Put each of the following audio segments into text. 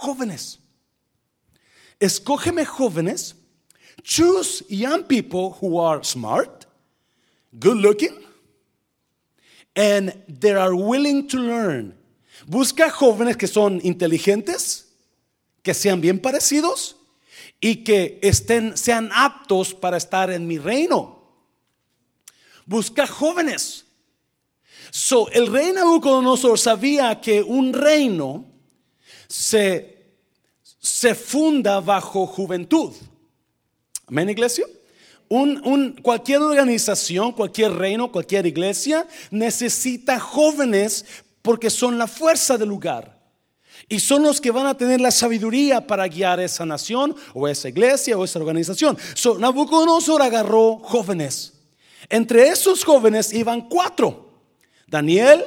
jóvenes. Escógeme jóvenes. Choose young people who are smart, good looking, and they are willing to learn. Busca jóvenes que son inteligentes, que sean bien parecidos y que estén, sean aptos para estar en mi reino. Busca jóvenes. So, el rey Nabucodonosor sabía que un reino se, se funda bajo juventud. Amén, iglesia. Un, un, cualquier organización, cualquier reino, cualquier iglesia necesita jóvenes porque son la fuerza del lugar. Y son los que van a tener la sabiduría para guiar esa nación o esa iglesia o esa organización. So, Nabucodonosor agarró jóvenes. Entre esos jóvenes iban cuatro. Daniel,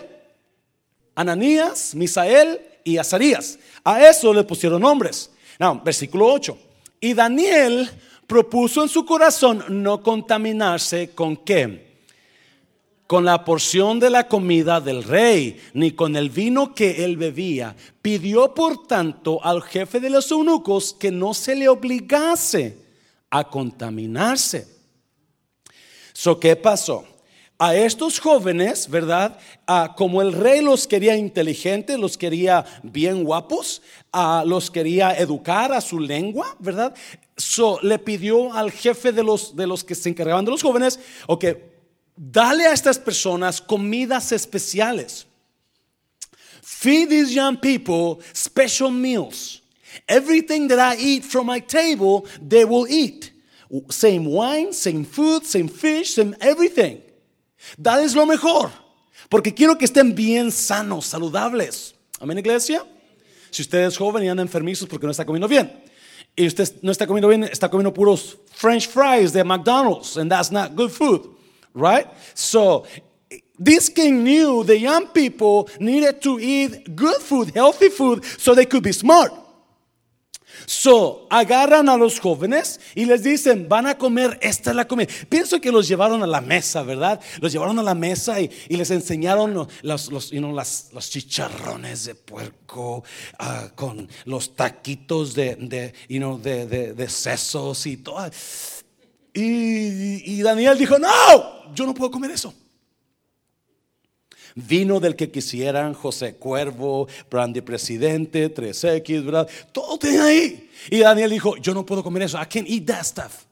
Ananías, Misael y Azarías. A eso le pusieron nombres. No, versículo 8. Y Daniel propuso en su corazón no contaminarse con qué? con la porción de la comida del rey, ni con el vino que él bebía. Pidió por tanto al jefe de los eunucos que no se le obligase a contaminarse. So, ¿Qué pasó? A estos jóvenes, ¿verdad? como el rey los quería inteligentes, los quería bien guapos, los quería educar a su lengua, ¿verdad? So, le pidió al jefe de los, de los que se encargaban de los jóvenes, ok, dale a estas personas comidas especiales. Feed these young people special meals. Everything that I eat from my table, they will eat. Same wine, same food, same fish, same everything. Dales lo mejor, porque quiero que estén bien sanos, saludables. Amén, iglesia. Si usted es joven y anda enfermizos porque no está comiendo bien, y usted no está comiendo bien, está comiendo puros French fries de McDonald's, and that's not good food right? So this king knew the young people needed to eat good food, healthy food, so they could be smart. So, agarran a los jóvenes y les dicen, van a comer, esta es la comida. Pienso que los llevaron a la mesa, ¿verdad? Los llevaron a la mesa y, les enseñaron los, los, los chicharrones de puerco uh, con los taquitos de, de, de, de, de sesos y todo. Y, Daniel dijo, no, yo no puedo comer eso. Vino del que quisieran, José Cuervo, Brandy Presidente, 3X, ¿verdad? Todo tenía ahí. Y Daniel dijo, yo no puedo comer eso. I can't eat that stuff.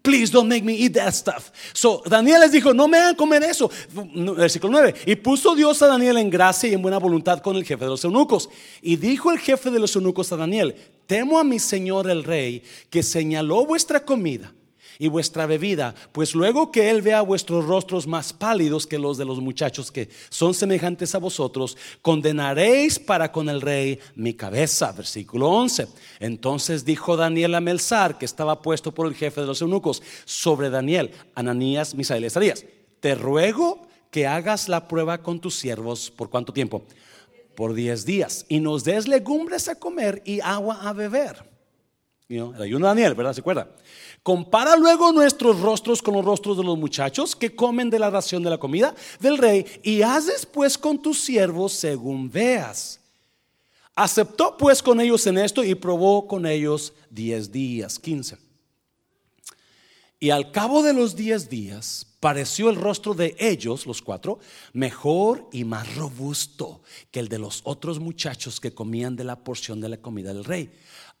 Please don't make me eat that stuff. So Daniel les dijo, no me hagan comer eso. Versículo 9. Y puso Dios a Daniel en gracia y en buena voluntad con el jefe de los eunucos. Y dijo el jefe de los eunucos a Daniel, temo a mi señor el rey que señaló vuestra comida y vuestra bebida, pues luego que Él vea vuestros rostros más pálidos que los de los muchachos que son semejantes a vosotros, condenaréis para con el rey mi cabeza. Versículo 11. Entonces dijo Daniel a Melzar, que estaba puesto por el jefe de los eunucos, sobre Daniel, Ananías, Misael y Esaías, te ruego que hagas la prueba con tus siervos. ¿Por cuánto tiempo? Por diez días. Y nos des legumbres a comer y agua a beber. el ayuno de Daniel, ¿verdad? ¿Se acuerda? Compara luego nuestros rostros con los rostros de los muchachos que comen de la ración de la comida del rey y haz después con tus siervos según veas. Aceptó pues con ellos en esto y probó con ellos diez días, quince. Y al cabo de los diez días pareció el rostro de ellos, los cuatro, mejor y más robusto que el de los otros muchachos que comían de la porción de la comida del rey.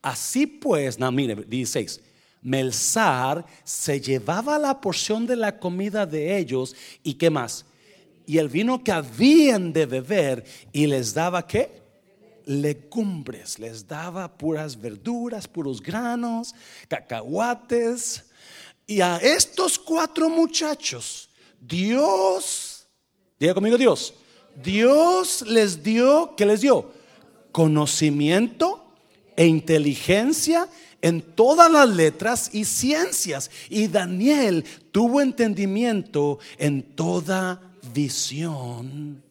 Así pues, no, mire, 16 Melzar se llevaba la porción de la comida de ellos y qué más. Y el vino que habían de beber y les daba qué? Legumbres, les daba puras verduras, puros granos, cacahuates. Y a estos cuatro muchachos, Dios, diga conmigo Dios, Dios les dio, ¿qué les dio? Conocimiento e inteligencia en todas las letras y ciencias. Y Daniel tuvo entendimiento en toda visión.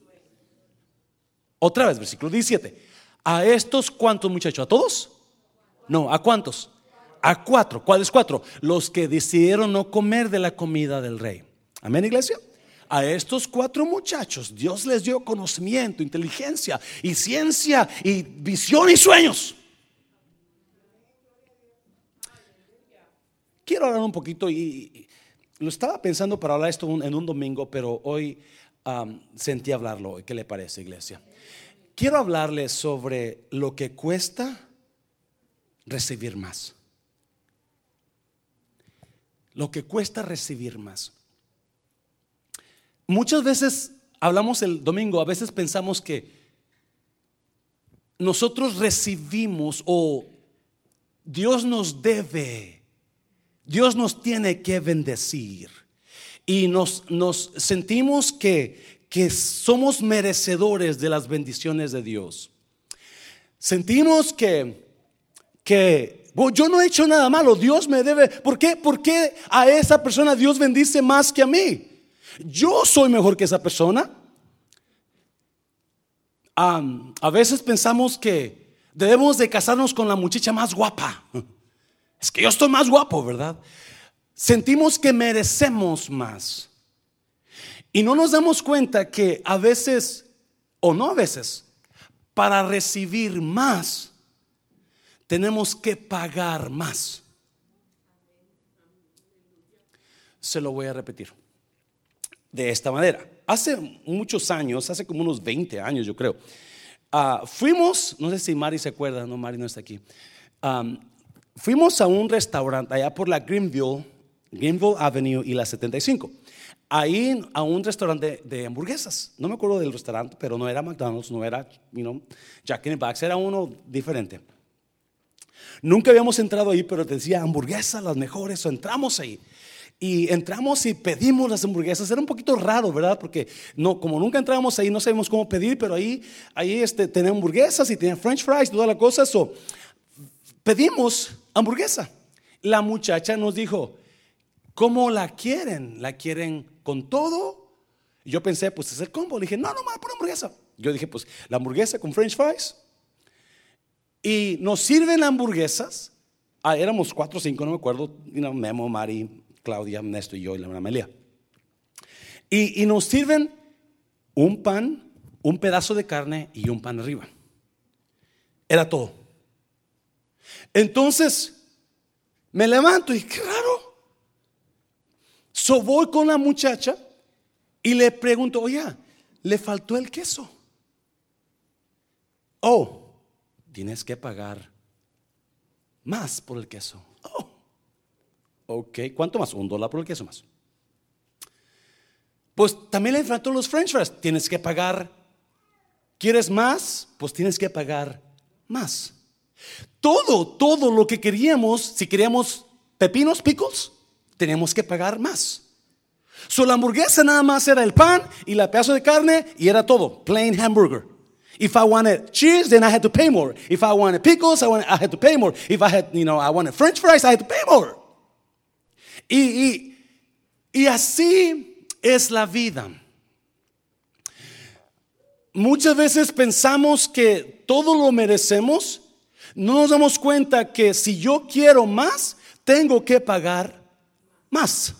Otra vez, versículo 17. ¿A estos cuántos muchachos? ¿A todos? No, ¿a cuántos? A cuatro. ¿Cuáles cuatro? Los que decidieron no comer de la comida del rey. Amén, iglesia. a estos cuatro muchachos Dios les dio conocimiento, inteligencia y ciencia y visión y sueños. Quiero hablar un poquito y, lo estaba pensando para hablar esto en un domingo, pero hoy sentí hablarlo. ¿Qué le parece, iglesia? Quiero hablarles sobre lo que cuesta recibir más. Lo que cuesta recibir más. Muchas veces hablamos el domingo, a veces pensamos que nosotros recibimos o Dios nos debe, Dios nos tiene que bendecir y nos, nos sentimos que, que somos merecedores de las bendiciones de Dios. Sentimos que, que yo no he hecho nada malo, Dios me debe. ¿Por qué? ¿Por qué a esa persona Dios bendice más que a mí? Yo soy mejor que esa persona. a veces pensamos que debemos de casarnos con la muchacha más guapa. Es que yo estoy más guapo, ¿verdad? sentimos que merecemos más. Y no nos damos cuenta que a veces, o no a veces, para recibir más, tenemos que pagar más. Se lo voy a repetir. De esta manera. Hace muchos años, hace como unos 20 años yo creo, ah, fuimos, no sé si Mari se acuerda, no, Mari no está aquí. Fuimos a un restaurante allá por la Greenville, Greenville Avenue y la 75. Ahí a un restaurante de hamburguesas. No me acuerdo del restaurante, pero no era McDonald's, no era you know, Jack in the Box, era uno diferente. Nunca habíamos entrado ahí, pero decía hamburguesas, las mejores. Entramos ahí. Y entramos y pedimos las hamburguesas. Era un poquito raro, ¿verdad? Porque no, como nunca entramos ahí, no sabemos cómo pedir, pero ahí, ahí este, tenía hamburguesas y tenía french fries, toda la cosa. So, pedimos hamburguesa. La muchacha nos dijo, ¿Cómo la quieren? ¿La quieren con todo? yo pensé, pues es el combo. Le dije, no, no, más por hamburguesa. Yo dije, pues la hamburguesa con french fries. Y nos sirven hamburguesas. Ah, éramos cuatro o cinco, no me acuerdo. Memo, Mari, Claudia, Néstor y yo y la Amelia. Y, y nos sirven un pan, un pedazo de carne y un pan arriba. Era todo. Entonces, me levanto y raro. So voy con la muchacha y le pregunto, oye, le faltó el queso. Oh, tienes que pagar más por el queso. Oh, ok, ¿cuánto más? Un dólar por el queso más. Pues también le faltó los french fries. Tienes que pagar. ¿Quieres más? Pues tienes que pagar más. Todo, todo lo que queríamos, si queríamos pepinos, pickles, teníamos que pagar más. So la hamburguesa nada más era el pan y la pedazo de carne y era todo, plain hamburger. If I wanted cheese, then I had to pay more. If I wanted pickles, I, I had to pay more. If I had, you know, I wanted French fries, I had to pay more. Y, y, y así es la vida. Muchas veces pensamos que todo lo merecemos. No nos damos cuenta que si yo quiero más, tengo que pagar más.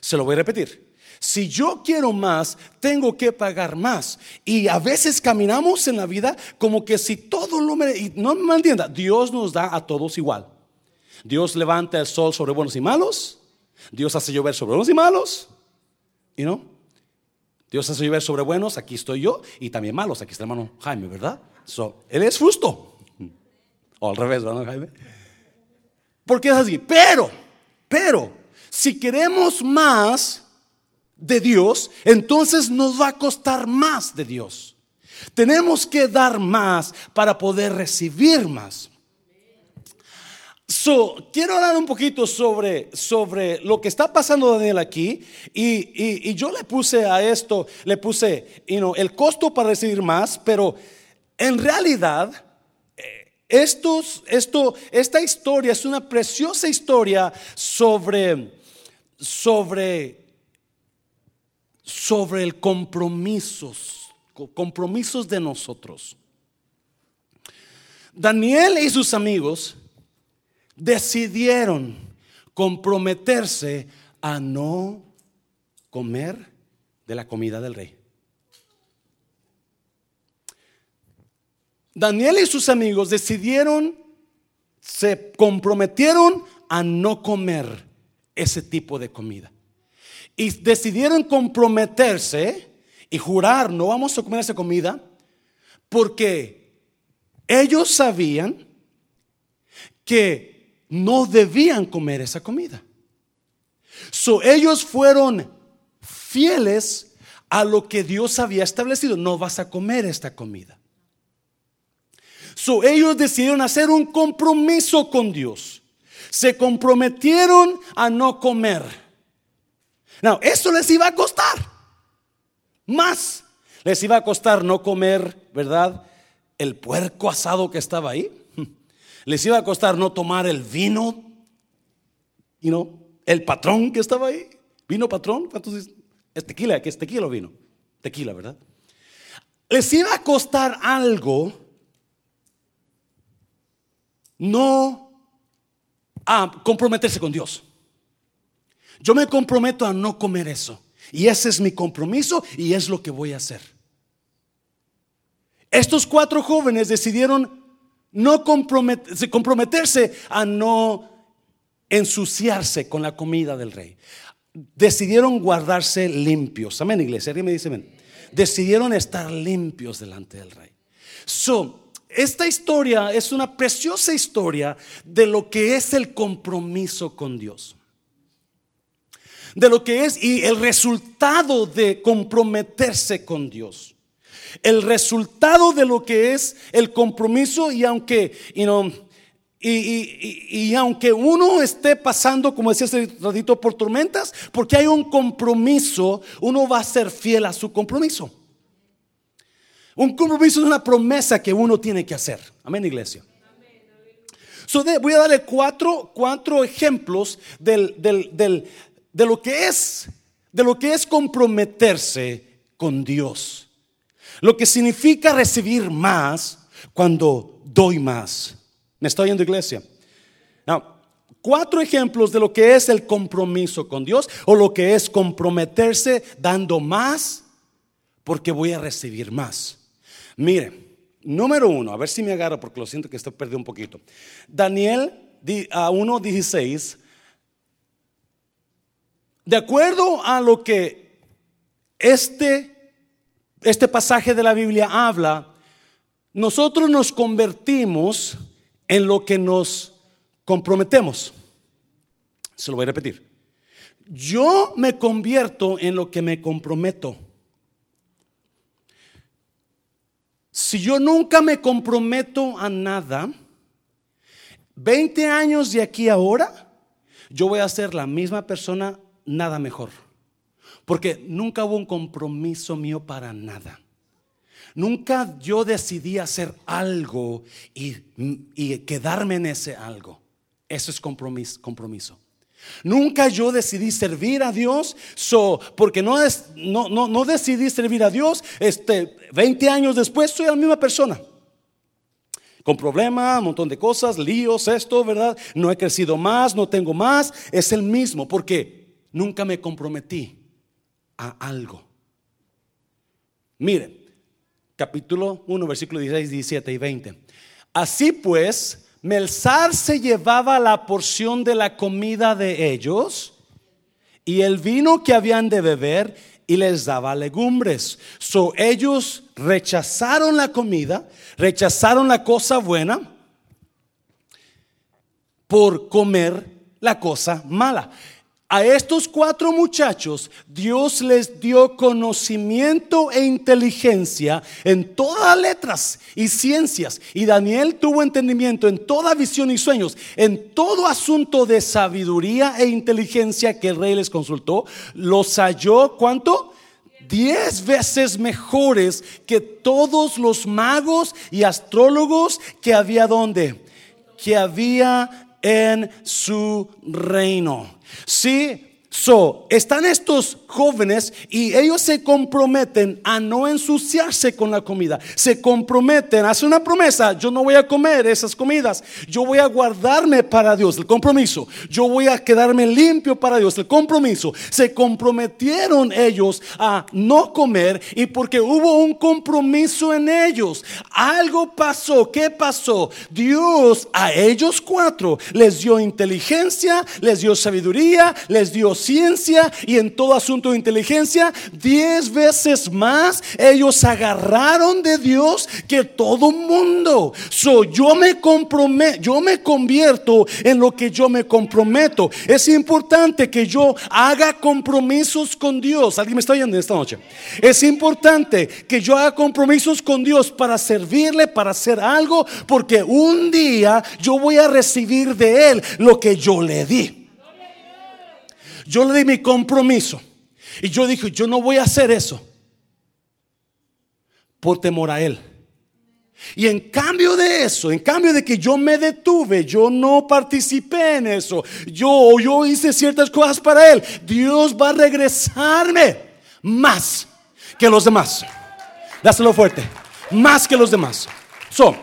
Se lo voy a repetir. Si yo quiero más, tengo que pagar más. Y a veces caminamos en la vida como que si todo lo me... No me entienda, Dios nos da a todos igual. Dios levanta el sol sobre buenos y malos. Dios hace llover sobre buenos y malos. ¿Y no? Dios hace llover sobre buenos, aquí estoy yo, y también malos, aquí está el hermano Jaime, ¿verdad? So, él es justo. O al revés, ¿verdad, Jaime? Porque es así. Pero pero si queremos más de Dios, entonces nos va a costar más de Dios. Tenemos que dar más para poder recibir más. So, quiero hablar un poquito sobre, sobre lo que está pasando Daniel aquí y, yo le puse a esto, le puse el costo para recibir más, pero en realidad estos, esto, esta historia es una preciosa historia sobre, sobre, sobre el compromisos, compromisos de nosotros. Daniel y sus amigos decidieron comprometerse a no comer de la comida del rey. Daniel y sus amigos decidieron, se comprometieron a no comer ese tipo de comida. Y decidieron comprometerse y jurar, no vamos a comer esa comida, porque ellos sabían que no debían comer esa comida. So, ellos fueron fieles a lo que Dios había establecido. No vas a comer esta comida. Ellos decidieron hacer un compromiso con Dios. Se comprometieron a no comer. No, eso les iba a costar. Más. Les iba a costar no comer, ¿verdad? El puerco asado que estaba ahí. Les iba a costar no tomar el vino. Y no, el patrón que estaba ahí. ¿Vino patrón? ¿Cuántos Es tequila, que es tequila o vino. Tequila, ¿verdad? Les iba a costar algo no a comprometerse con Dios. Yo me comprometo a no comer eso. Y ese es mi compromiso y es lo que voy a hacer. Estos cuatro jóvenes decidieron no comprometerse a no ensuciarse con la comida del rey. Decidieron guardarse limpios. Amén, iglesia. ¿Alguien me dice amén? Decidieron estar limpios delante del rey. So, esta historia es una preciosa historia de lo que es el compromiso con Dios. De lo que es y el resultado de comprometerse con Dios. El resultado de lo que es el compromiso y aunque, you know, y, aunque uno esté pasando, como decía hace ratito, por tormentas, porque hay un compromiso, uno va a ser fiel a su compromiso. Un compromiso es una promesa que uno tiene que hacer. Amén, iglesia. voy a darle cuatro, cuatro ejemplos del, de lo que es, de lo que es comprometerse con Dios. Lo que significa recibir más cuando doy más. ¿Me está oyendo iglesia? cuatro ejemplos de lo que es el compromiso con Dios o lo que es comprometerse dando más porque voy a recibir más. Mire, número uno, a ver si me agarro porque lo siento que estoy perdido un poquito. Daniel a 1.16, de acuerdo a lo que este, este pasaje de la Biblia habla, nosotros nos convertimos en lo que nos comprometemos. Se lo voy a repetir. Yo me convierto en lo que me comprometo. Si yo nunca me comprometo a nada, 20 años de aquí ahora, yo voy a ser la misma persona, nada mejor. Porque nunca hubo un compromiso mío para nada. Nunca yo decidí hacer algo y, quedarme en ese algo. Eso es compromiso. Nunca yo decidí servir a Dios, porque no, no, no, no, decidí servir a Dios, este, 20 años después soy la misma persona. Con problemas, un montón de cosas, líos, esto, ¿verdad? No he crecido más, no tengo más, es el mismo, porque nunca me comprometí a algo. Miren, capítulo 1, versículo 16, 17 y 20. Así pues, Melzar se llevaba la porción de la comida de ellos y el vino que habían de beber y les daba legumbres. So ellos rechazaron la comida, rechazaron la cosa buena por comer la cosa mala. A estos cuatro muchachos Dios les dio conocimiento e inteligencia en todas letras y ciencias. Y Daniel tuvo entendimiento en toda visión y sueños, en todo asunto de sabiduría e inteligencia que el rey les consultó. Los halló, ¿cuánto? Diez veces mejores que todos los magos y astrólogos que había donde, que había en su reino. Sí, So, están estos jóvenes y ellos se comprometen a no ensuciarse con la comida. Se comprometen, hacen una promesa, yo no voy a comer esas comidas, yo voy a guardarme para Dios, el compromiso. Yo voy a quedarme limpio para Dios, el compromiso. Se comprometieron ellos a no comer y porque hubo un compromiso en ellos, algo pasó. ¿Qué pasó? Dios a ellos cuatro les dio inteligencia, les dio sabiduría, les dio ciencia y en todo asunto de inteligencia, diez veces más ellos agarraron de Dios que todo mundo. So, yo me comprometo, yo me convierto en lo que yo me comprometo. Es importante que yo haga compromisos con Dios. ¿Alguien me está oyendo esta noche? Es importante que yo haga compromisos con Dios para servirle, para hacer algo, porque un día yo voy a recibir de Él lo que yo le di. Yo le di mi compromiso. Y yo dije, yo no voy a hacer eso por temor a Él. Y en cambio de eso, en cambio de que yo me detuve, yo no participé en eso, yo, yo hice ciertas cosas para Él, Dios va a regresarme más que los demás. Dáselo fuerte, más que los demás. So,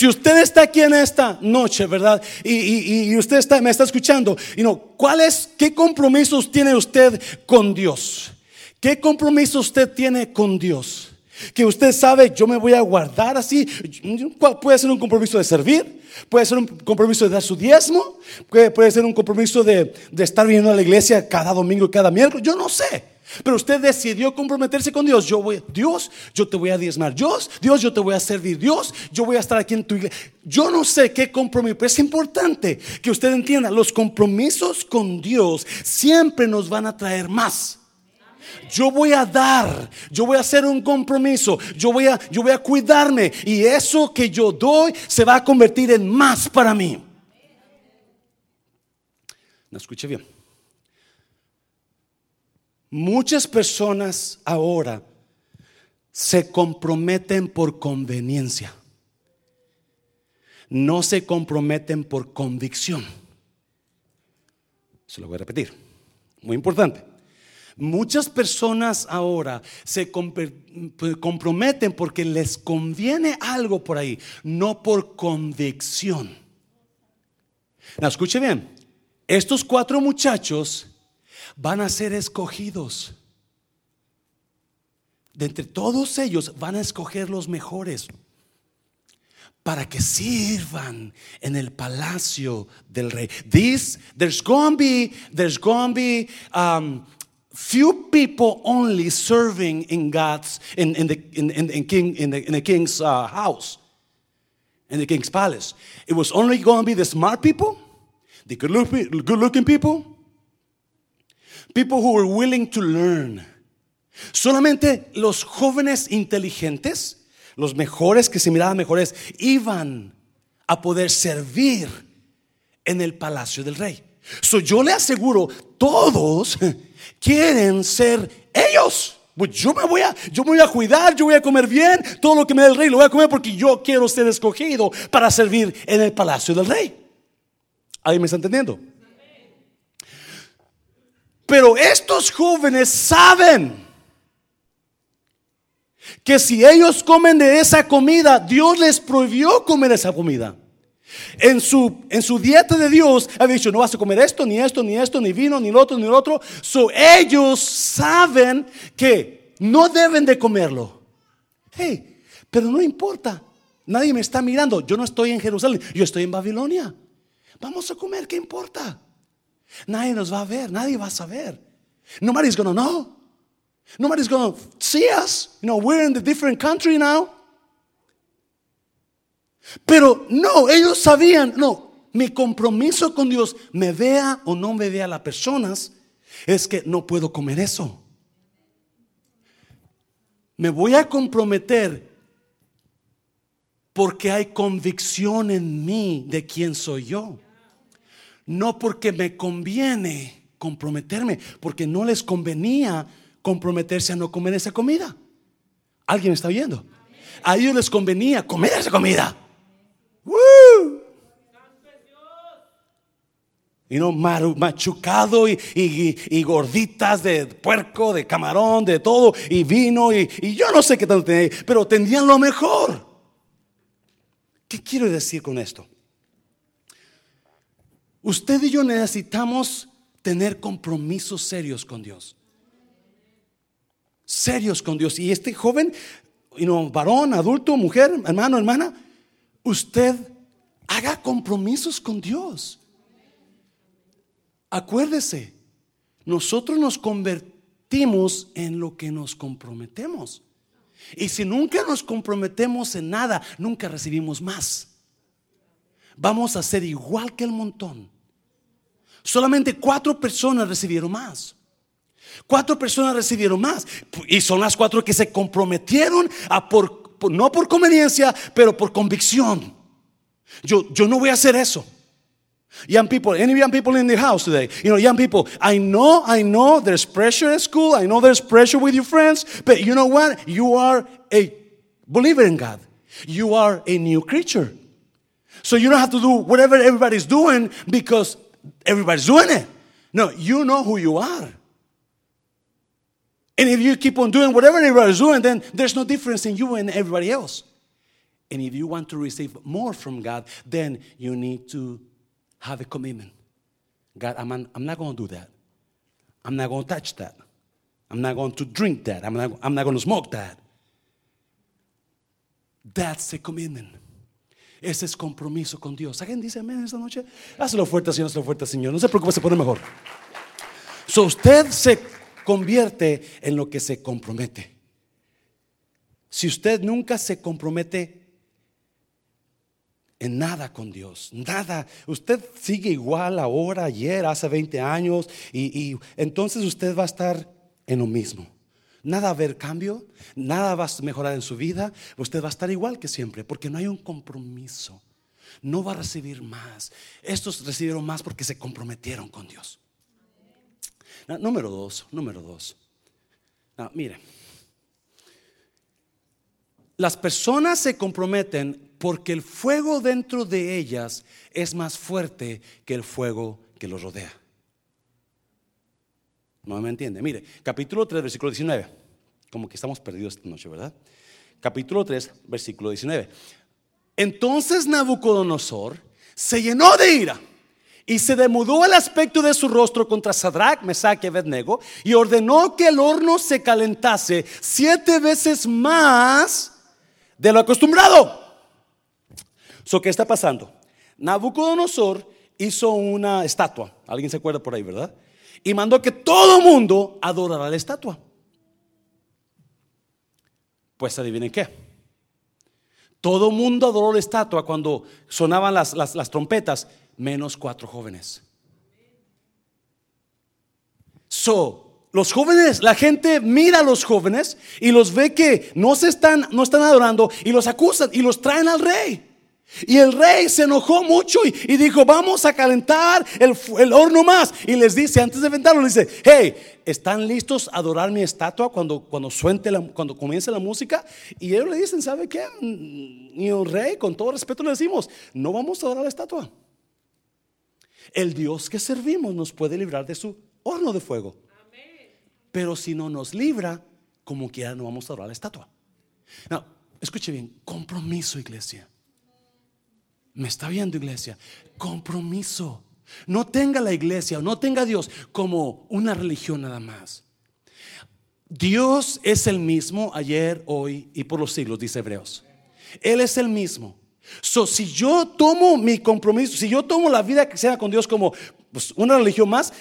si usted está aquí en esta noche, ¿verdad? Y, usted está, me está escuchando, y no, ¿cuál es, qué compromisos tiene usted con Dios? ¿Qué compromiso usted tiene con Dios? Que usted sabe, yo me voy a guardar así. Puede ser un compromiso de servir, puede ser un compromiso de dar su diezmo, puede, ser un compromiso de, de estar viniendo a la iglesia cada domingo y cada miércoles. Yo no sé. Pero usted decidió comprometerse con Dios. Yo voy, Dios, yo te voy a diezmar. Dios, Dios, yo te voy a servir. Dios, yo voy a estar aquí en tu iglesia. Yo no sé qué compromiso, pero es importante que usted entienda, los compromisos con Dios siempre nos van a traer más. Yo voy a dar, yo voy a hacer un compromiso, yo voy a, yo voy a cuidarme y eso que yo doy se va a convertir en más para mí. No escuche bien. Muchas personas ahora se comprometen por conveniencia. No se comprometen por convicción. Se lo voy a repetir. Muy importante. Muchas personas ahora se comprometen porque les conviene algo por ahí, no por convicción. escuche bien. Estos cuatro muchachos van a ser escogidos. De entre todos ellos van a escoger los mejores para que sirvan en el palacio del rey. This, there's to be, there's to be um, few people only serving in God's, in, in the, in, in, king, in, the, in the king's uh, house, in the king's palace. It was only going to be the smart people, the good looking people, People who were willing to learn. Solamente los jóvenes inteligentes, los mejores que se miraban mejores, iban a poder servir en el palacio del rey. So yo le aseguro, todos quieren ser ellos. Pues yo me voy a, yo me voy a cuidar, yo voy a comer bien, todo lo que me dé el rey lo voy a comer porque yo quiero ser escogido para servir en el palacio del rey. ¿Alguien me está entendiendo? Pero estos jóvenes saben que si ellos comen de esa comida, Dios les prohibió comer esa comida. En su, en su dieta de Dios ha dicho, no vas a comer esto, ni esto, ni esto, ni vino, ni lo otro, ni lo otro. So, ellos saben que no deben de comerlo. Hey, pero no importa. Nadie me está mirando. Yo no estoy en Jerusalén, yo estoy en Babilonia. Vamos a comer, ¿qué importa? Nadie nos va a ver, nadie va a saber. Nobody's gonna know. Nobody's gonna see us. You know, we're in the different country now. Pero no, ellos sabían, no, mi compromiso con Dios, me vea o no me vea las personas, es que no puedo comer eso. Me voy a comprometer porque hay convicción en mí de quién soy yo no porque me conviene comprometerme, porque no les convenía comprometerse a no comer esa comida. ¿Alguien está oyendo? A ellos les convenía comer esa comida. Y no machucado y, gorditas de puerco, de camarón, de todo, y vino, y, y yo no sé qué tanto tenía, pero tendrían lo mejor. ¿Qué quiero decir con esto? Usted y yo necesitamos tener compromisos serios con Dios. Serios con Dios. Y este joven, varón, adulto, mujer, hermano, hermana, usted haga compromisos con Dios. Acuérdese, nosotros nos convertimos en lo que nos comprometemos. Y si nunca nos comprometemos en nada, nunca recibimos más. Vamos a ser igual que el montón. Solamente cuatro personas recibieron más. Cuatro personas recibieron más. Y son las cuatro que se comprometieron a por, no por conveniencia, pero por convicción. Yo, yo no voy a hacer eso. Young people, any young people in the house today? You know, young people, I know, I know there's pressure at school. I know there's pressure with your friends. But you know what? You are a believer in God. You are a new creature. So you don't have to do whatever everybody's doing because everybody's doing it. No, you know who you are. And if you keep on doing whatever everybody's doing, then there's no difference in you and everybody else. And if you want to receive more from God, then you need to have a commitment. God, I'm, I'm not going to do that. I'm not going to touch that. I'm not going to drink that. I'm not, I'm not going to smoke that. That's a commitment. Ese es compromiso con Dios. ¿Alguien dice amén esta noche? Hazlo fuerte, Señor, hazlo fuerte, Señor. No se preocupe, se pone mejor. So usted se convierte en lo que se compromete. Si usted nunca se compromete en nada con Dios, nada. Usted sigue igual ahora, ayer, hace 20 años, y, y entonces usted va a estar en lo mismo. Nada va a haber cambio, nada va a mejorar en su vida, usted va a estar igual que siempre, porque no hay un compromiso. No va a recibir más. Estos recibieron más porque se comprometieron con Dios. Número dos, número dos. mire, las personas se comprometen porque el fuego dentro de ellas es más fuerte que el fuego que los rodea. No me entiende. Mire, capítulo 3, versículo 19. Como que estamos perdidos esta noche, ¿verdad? Capítulo 3, versículo 19. Entonces Nabucodonosor se llenó de ira y se demudó el aspecto de su rostro contra Sadrach, Mesach y Abednego y ordenó que el horno se calentase siete veces más de lo acostumbrado. So, ¿Qué está pasando? Nabucodonosor hizo una estatua. ¿Alguien se acuerda por ahí, verdad? y mandó que todo mundo adorara la estatua. Pues adivinen qué. Todo mundo adoró la estatua cuando sonaban las, las, trompetas, menos cuatro jóvenes. So, los jóvenes, la gente mira a los jóvenes y los ve que no se están, no están adorando y los acusan y los traen al rey. Y el rey se enojó mucho y, dijo, vamos a calentar el, horno más. Y les dice, antes de ventarlo, dice, hey, ¿están listos a adorar mi estatua cuando, cuando, suente cuando comience la música? Y ellos le dicen, ¿sabe qué? Y el rey, con todo respeto, le decimos, no vamos a adorar la estatua. El Dios que servimos nos puede librar de su horno de fuego. Pero si no nos libra, como quiera, no vamos a adorar la estatua. No, escuche bien, compromiso, iglesia. Me está viendo iglesia. Compromiso. No tenga la iglesia o no tenga a Dios como una religión nada más. Dios es el mismo ayer, hoy y por los siglos, dice Hebreos. Él es el mismo. So, si yo tomo mi compromiso, si yo tomo la vida que sea con Dios como pues, una religión más,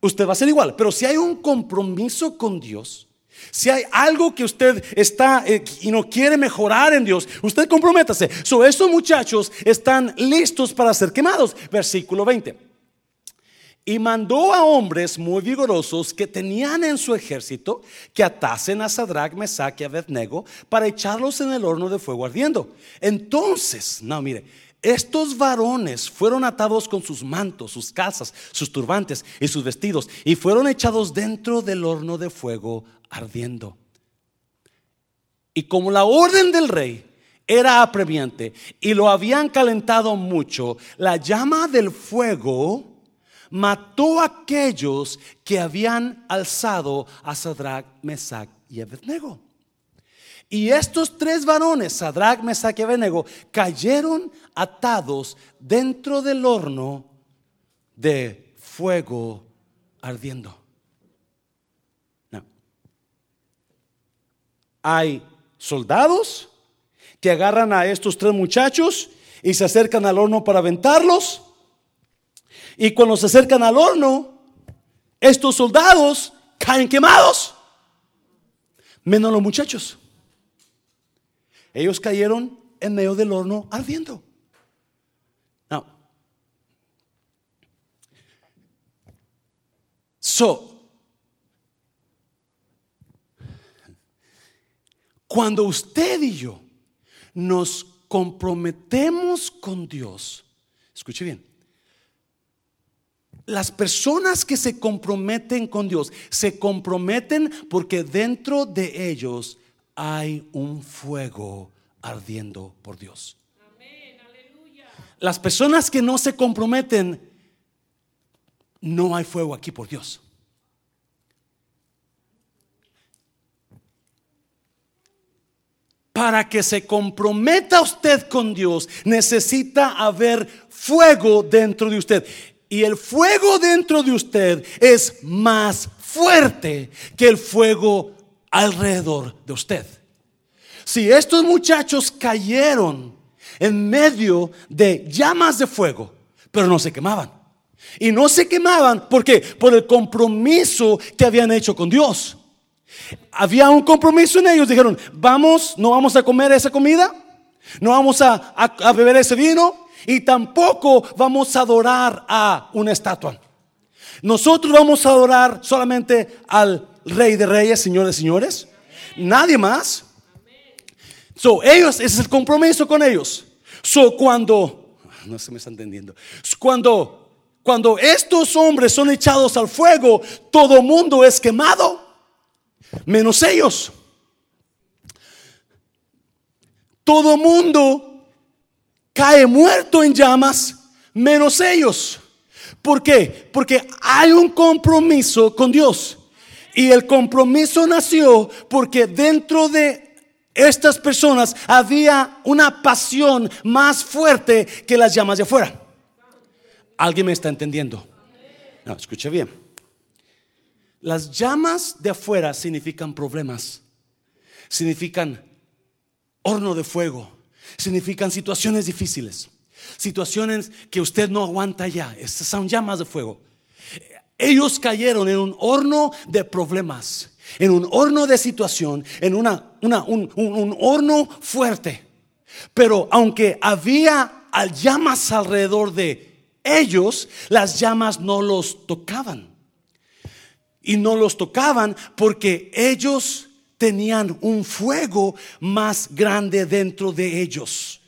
usted va a ser igual. Pero si hay un compromiso con Dios, si hay algo que usted está eh, y no quiere mejorar en Dios, usted comprométase. So, estos muchachos están listos para ser quemados. Versículo 20. Y mandó a hombres muy vigorosos que tenían en su ejército que atasen a Sadrach, Mesach y Abednego para echarlos en el horno de fuego ardiendo. Entonces, no, mire, estos varones fueron atados con sus mantos, sus calzas, sus turbantes y sus vestidos y fueron echados dentro del horno de fuego ardiendo. Y como la orden del rey era apremiante y lo habían calentado mucho, la llama del fuego mató a aquellos que habían alzado a Sadrach, Mesach y Abednego. Y estos tres varones, Sadrach, Mesach y Abednego, cayeron atados dentro del horno de fuego ardiendo. Hay soldados que agarran a estos tres muchachos y se acercan al horno para aventarlos. Y cuando se acercan al horno, estos soldados caen quemados, menos los muchachos. Ellos cayeron en medio del horno ardiendo. Now, so, cuando usted y yo nos comprometemos con Dios, escuche bien, las personas que se comprometen con Dios se comprometen porque dentro de ellos hay un fuego ardiendo por Dios. Las personas que no se comprometen, no hay fuego aquí por Dios. Para que se comprometa usted con Dios, necesita haber fuego dentro de usted. Y el fuego dentro de usted es más fuerte que el fuego alrededor de usted. Si estos muchachos cayeron en medio de llamas de fuego, pero no se quemaban. Y no se quemaban porque por el compromiso que habían hecho con Dios. Había un compromiso en ellos. Dijeron, vamos, no vamos a comer esa comida, no vamos a, a beber ese vino, y tampoco vamos a adorar a una estatua. Nosotros vamos a adorar solamente al Rey de Reyes, señores, señores. Nadie más. So, ellos, ese es el compromiso con ellos. So, cuando, no se me está entendiendo. Cuando, cuando estos hombres son echados al fuego, todo mundo es quemado, menos ellos. Todo mundo cae muerto en llamas, menos ellos. ¿Por qué? Porque hay un compromiso con Dios. Y el compromiso nació porque dentro de estas personas había una pasión más fuerte que las llamas de afuera. ¿Alguien me está entendiendo? No, escuche bien. Las llamas de afuera significan problemas, significan horno de fuego, significan situaciones difíciles, situaciones que usted no aguanta ya. Estas son llamas de fuego. Ellos cayeron en un horno de problemas, en un horno de situación, en una, un, un horno fuerte. Pero aunque había llamas alrededor de ellos, las llamas no los tocaban. Y no los tocaban porque ellos tenían un fuego más grande dentro de ellos.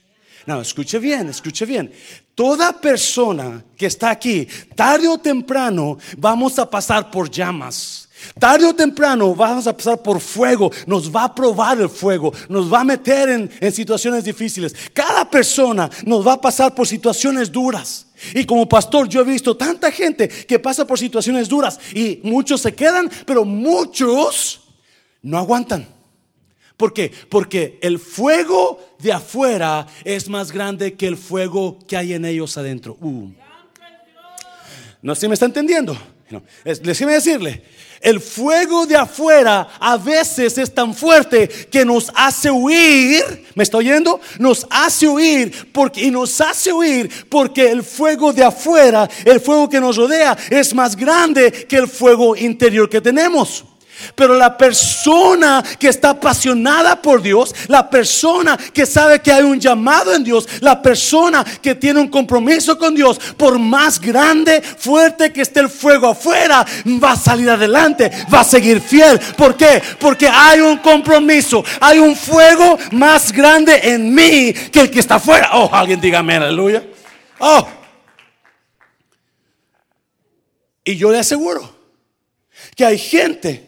No, escuche bien, escuche bien. Toda persona que está aquí, tarde o temprano, vamos a pasar por llamas. Tarde o temprano vamos a pasar por fuego, nos va a probar el fuego, nos va a meter en, en, situaciones difíciles. Cada persona nos va a pasar por situaciones duras. Y como pastor yo he visto tanta gente que pasa por situaciones duras y muchos se quedan, pero muchos no aguantan. ¿Por qué? Porque el fuego de afuera es más grande que el fuego que hay en ellos adentro. Uh. No sé si me está entendiendo. No. Déjeme decirle, el fuego de afuera a veces es tan fuerte que nos hace huir. ¿Me está oyendo? Nos hace huir porque, y nos hace huir porque el fuego de afuera, el fuego que nos rodea, es más grande que el fuego interior que tenemos. Pero la persona que está apasionada por Dios, la persona que sabe que hay un llamado en Dios, la persona que tiene un compromiso con Dios, por más grande, fuerte que esté el fuego afuera, va a salir adelante, va a seguir fiel. ¿Por qué? Porque hay un compromiso, hay un fuego más grande en mí que el que está afuera. Oh, alguien dígame aleluya. Oh. Y yo le aseguro que hay gente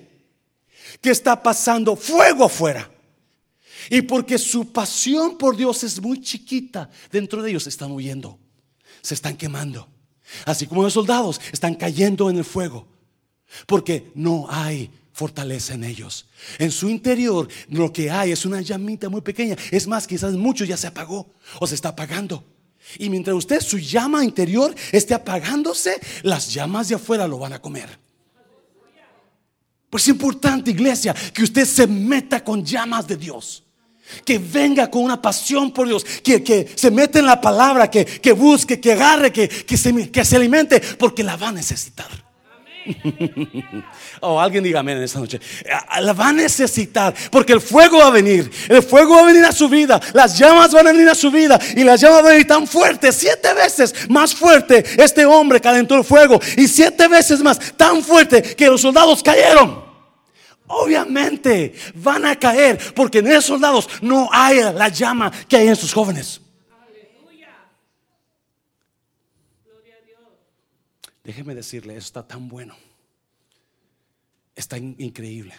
que está pasando fuego afuera. Y porque su pasión por Dios es muy chiquita, dentro de ellos se están huyendo, se están quemando. Así como los soldados están cayendo en el fuego. Porque no hay fortaleza en ellos. En su interior lo que hay es una llamita muy pequeña. Es más, quizás mucho ya se apagó o se está apagando. Y mientras usted su llama interior esté apagándose, las llamas de afuera lo van a comer. Pues es importante, iglesia, que usted se meta con llamas de Dios. Que venga con una pasión por Dios, que, que se meta en la palabra, que, que busque, que agarre, que, que, se, que se alimente, porque la va a necesitar. oh, alguien diga amén en esta noche. Ah, la va a necesitar porque el fuego va a venir. El fuego va a venir a su vida. Las llamas van a venir a su vida. Y las llamas van a venir tan fuerte, siete veces más fuerte. Este hombre calentó el fuego. Y siete veces más, tan fuerte que los soldados cayeron. Obviamente van a caer porque en esos soldados no hay la llama que hay en sus jóvenes. Déjeme decirle, eso está tan bueno. Está increíble.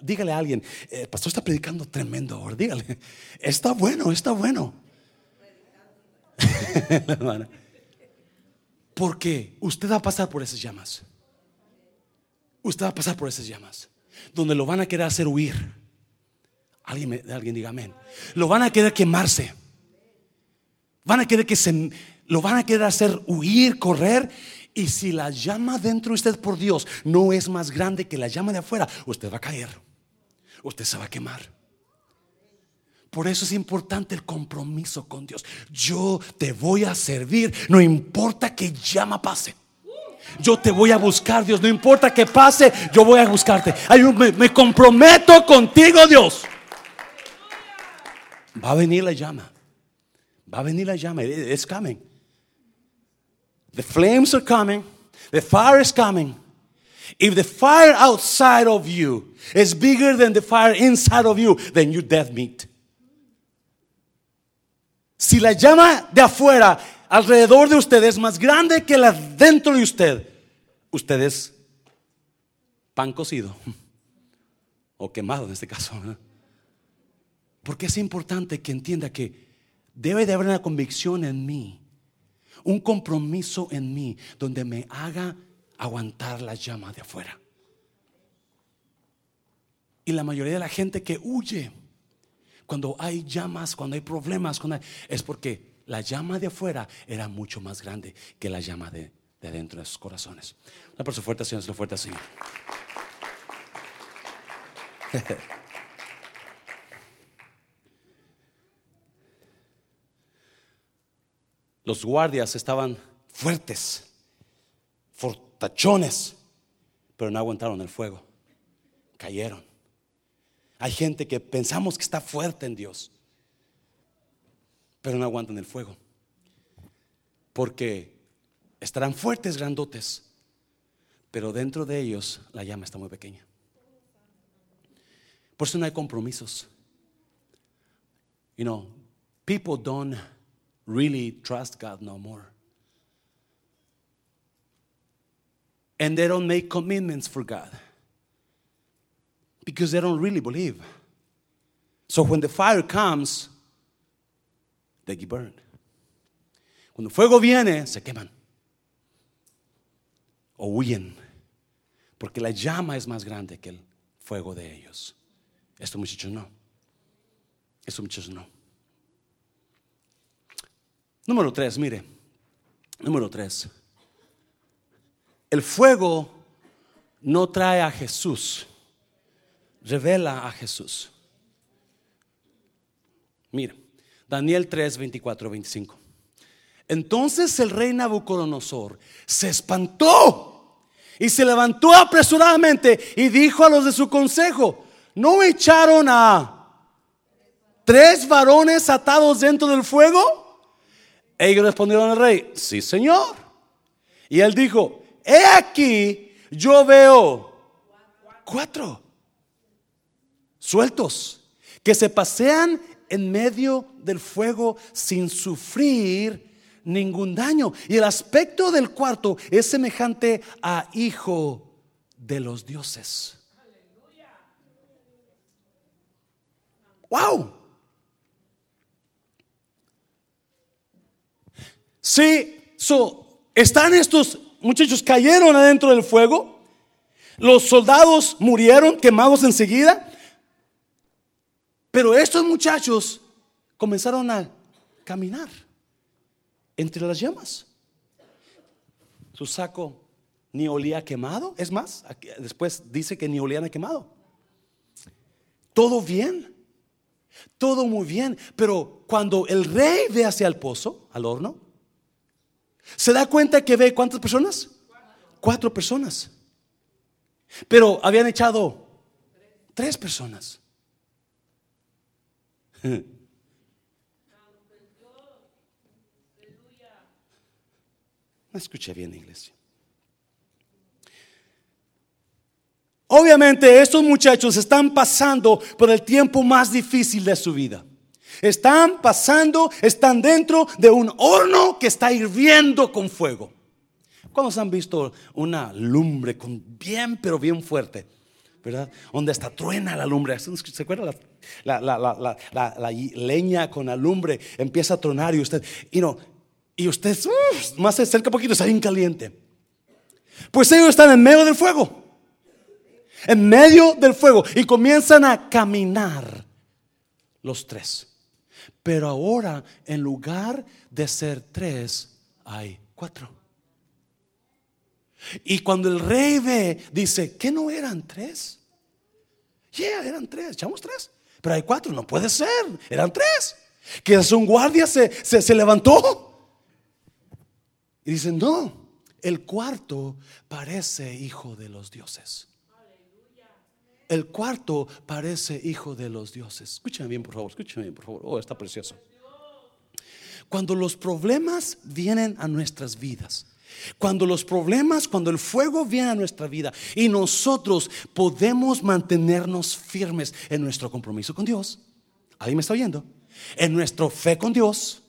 Dígale a alguien, el eh, pastor está predicando tremendo ahora. Dígale, está bueno, está bueno. Porque usted va a pasar por esas llamas. Usted va a pasar por esas llamas. Donde lo van a querer hacer huir. Alguien, alguien diga amén. Lo van a querer quemarse. Van a querer que se lo van a querer hacer huir, correr y si la llama dentro de usted por Dios no es más grande que la llama de afuera, usted va a caer. Usted se va a quemar. Por eso es importante el compromiso con Dios. Yo te voy a servir, no importa que llama pase. Yo te voy a buscar, Dios. No importa que pase, yo voy a buscarte. me, me comprometo contigo, Dios. Va a venir la llama. Va a venir la llama. It's coming. The flames are coming. The fire is coming. If the fire outside of you is bigger than the fire inside of you, then you dead meat. Si la llama de afuera alrededor de usted es más grande que la dentro de usted, usted es pan cocido o quemado en este caso. Porque es importante que entienda que debe de haber una convicción en mí un compromiso en mí donde me haga aguantar la llama de afuera. Y la mayoría de la gente que huye cuando hay llamas, cuando hay problemas, es porque la llama de afuera era mucho más grande que la llama de, de dentro de sus corazones. Una persona fuerte, Señor, lo fuerte así. Los guardias estaban fuertes, fortachones, pero no aguantaron el fuego. Cayeron. Hay gente que pensamos que está fuerte en Dios, pero no aguantan el fuego. Porque estarán fuertes, grandotes, pero dentro de ellos la llama está muy pequeña. Por eso no hay compromisos. You know, people don't really trust God no more. And they don't make commitments for God because they don't really believe. So when the fire comes, they get burned. Cuando el fuego viene, se queman o huyen, porque la llama es más grande que el fuego de ellos. Estos muchachos no. Estos muchachos no. Número tres, mire. Número tres. El fuego no trae a Jesús, revela a Jesús. Mira, Daniel 3, 24, 25. Entonces el rey Nabucodonosor se espantó y se levantó apresuradamente y dijo a los de su consejo, ¿no echaron a tres varones atados dentro del fuego? Ellos respondieron al rey, sí señor. Y él dijo, he aquí, yo veo cuatro sueltos que se pasean en medio del fuego sin sufrir ningún daño. Y el aspecto del cuarto es semejante a hijo de los dioses. Wow. Sí, están estos muchachos, cayeron adentro del fuego. Los soldados murieron quemados enseguida. Pero estos muchachos comenzaron a caminar entre las llamas. Su saco ni olía quemado. Es más, después dice que ni olían a quemado. Todo bien. Todo muy bien. Pero cuando el rey ve hacia el pozo, al horno, se da cuenta que ve cuántas personas? Cuatro personas. Pero habían echado tres personas. No escuché bien, iglesia. Obviamente estos muchachos están pasando por el tiempo más difícil de su vida. Están pasando, están dentro de un horno que está hirviendo con fuego. ¿Cuántos han visto una lumbre con bien, pero bien fuerte? ¿Verdad? Donde hasta truena la lumbre. ¿Se acuerda? La, leña con la lumbre empieza a tronar y usted, y no, y usted más se acerca poquito, está bien caliente. Pues ellos están en medio del fuego. En medio del fuego. Y comienzan a caminar los tres. Pero ahora, en lugar de ser tres, hay cuatro. Y cuando el rey ve, dice, ¿qué no eran tres? Yeah, eran tres, echamos tres. Pero hay cuatro, no puede ser, eran tres. Que un guardia, se, se, levantó. Y dice, no, el cuarto parece hijo de los dioses. El cuarto parece hijo de los dioses. Escúchame bien, por favor, escúchame bien, por favor. Oh, está precioso. Cuando los problemas vienen a nuestras vidas, cuando los problemas, cuando el fuego viene a nuestra vida y nosotros podemos mantenernos firmes en nuestro compromiso con Dios. ¿Alguien me está oyendo? En nuestra fe con Dios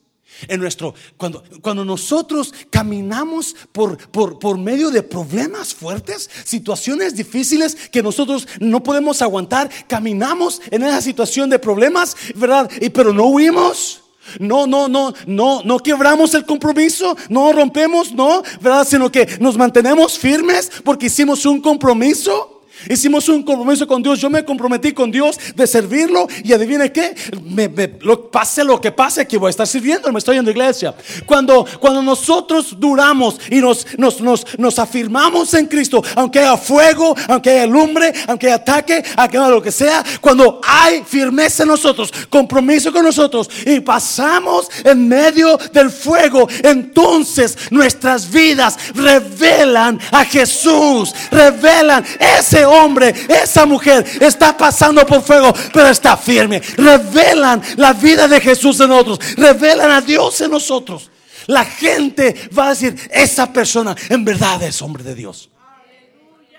en nuestro, cuando, cuando nosotros caminamos por, por, por, medio de problemas fuertes, situaciones difíciles que nosotros no podemos aguantar, caminamos en esa situación de problemas, ¿verdad? Pero no huimos. No, no, no, no, no quebramos el compromiso, no rompemos, no, ¿verdad? Sino que nos mantenemos firmes porque hicimos un compromiso. Hicimos un compromiso con Dios. Yo me comprometí con Dios de servirlo. Y adivine qué, me, pase lo que pase, que voy a estar sirviendo. Me estoy en la iglesia. Cuando, cuando nosotros duramos y nos, nos, nos, nos afirmamos en Cristo, aunque haya fuego, aunque haya lumbre, aunque haya ataque, aunque haya lo que sea, cuando hay firmeza en nosotros, compromiso con nosotros y pasamos en medio del fuego, entonces nuestras vidas revelan a Jesús, revelan ese hombre, esa mujer está pasando por fuego, pero está firme. Revelan la vida de Jesús en nosotros, revelan a Dios en nosotros. La gente va a decir, esa persona en verdad es hombre de Dios.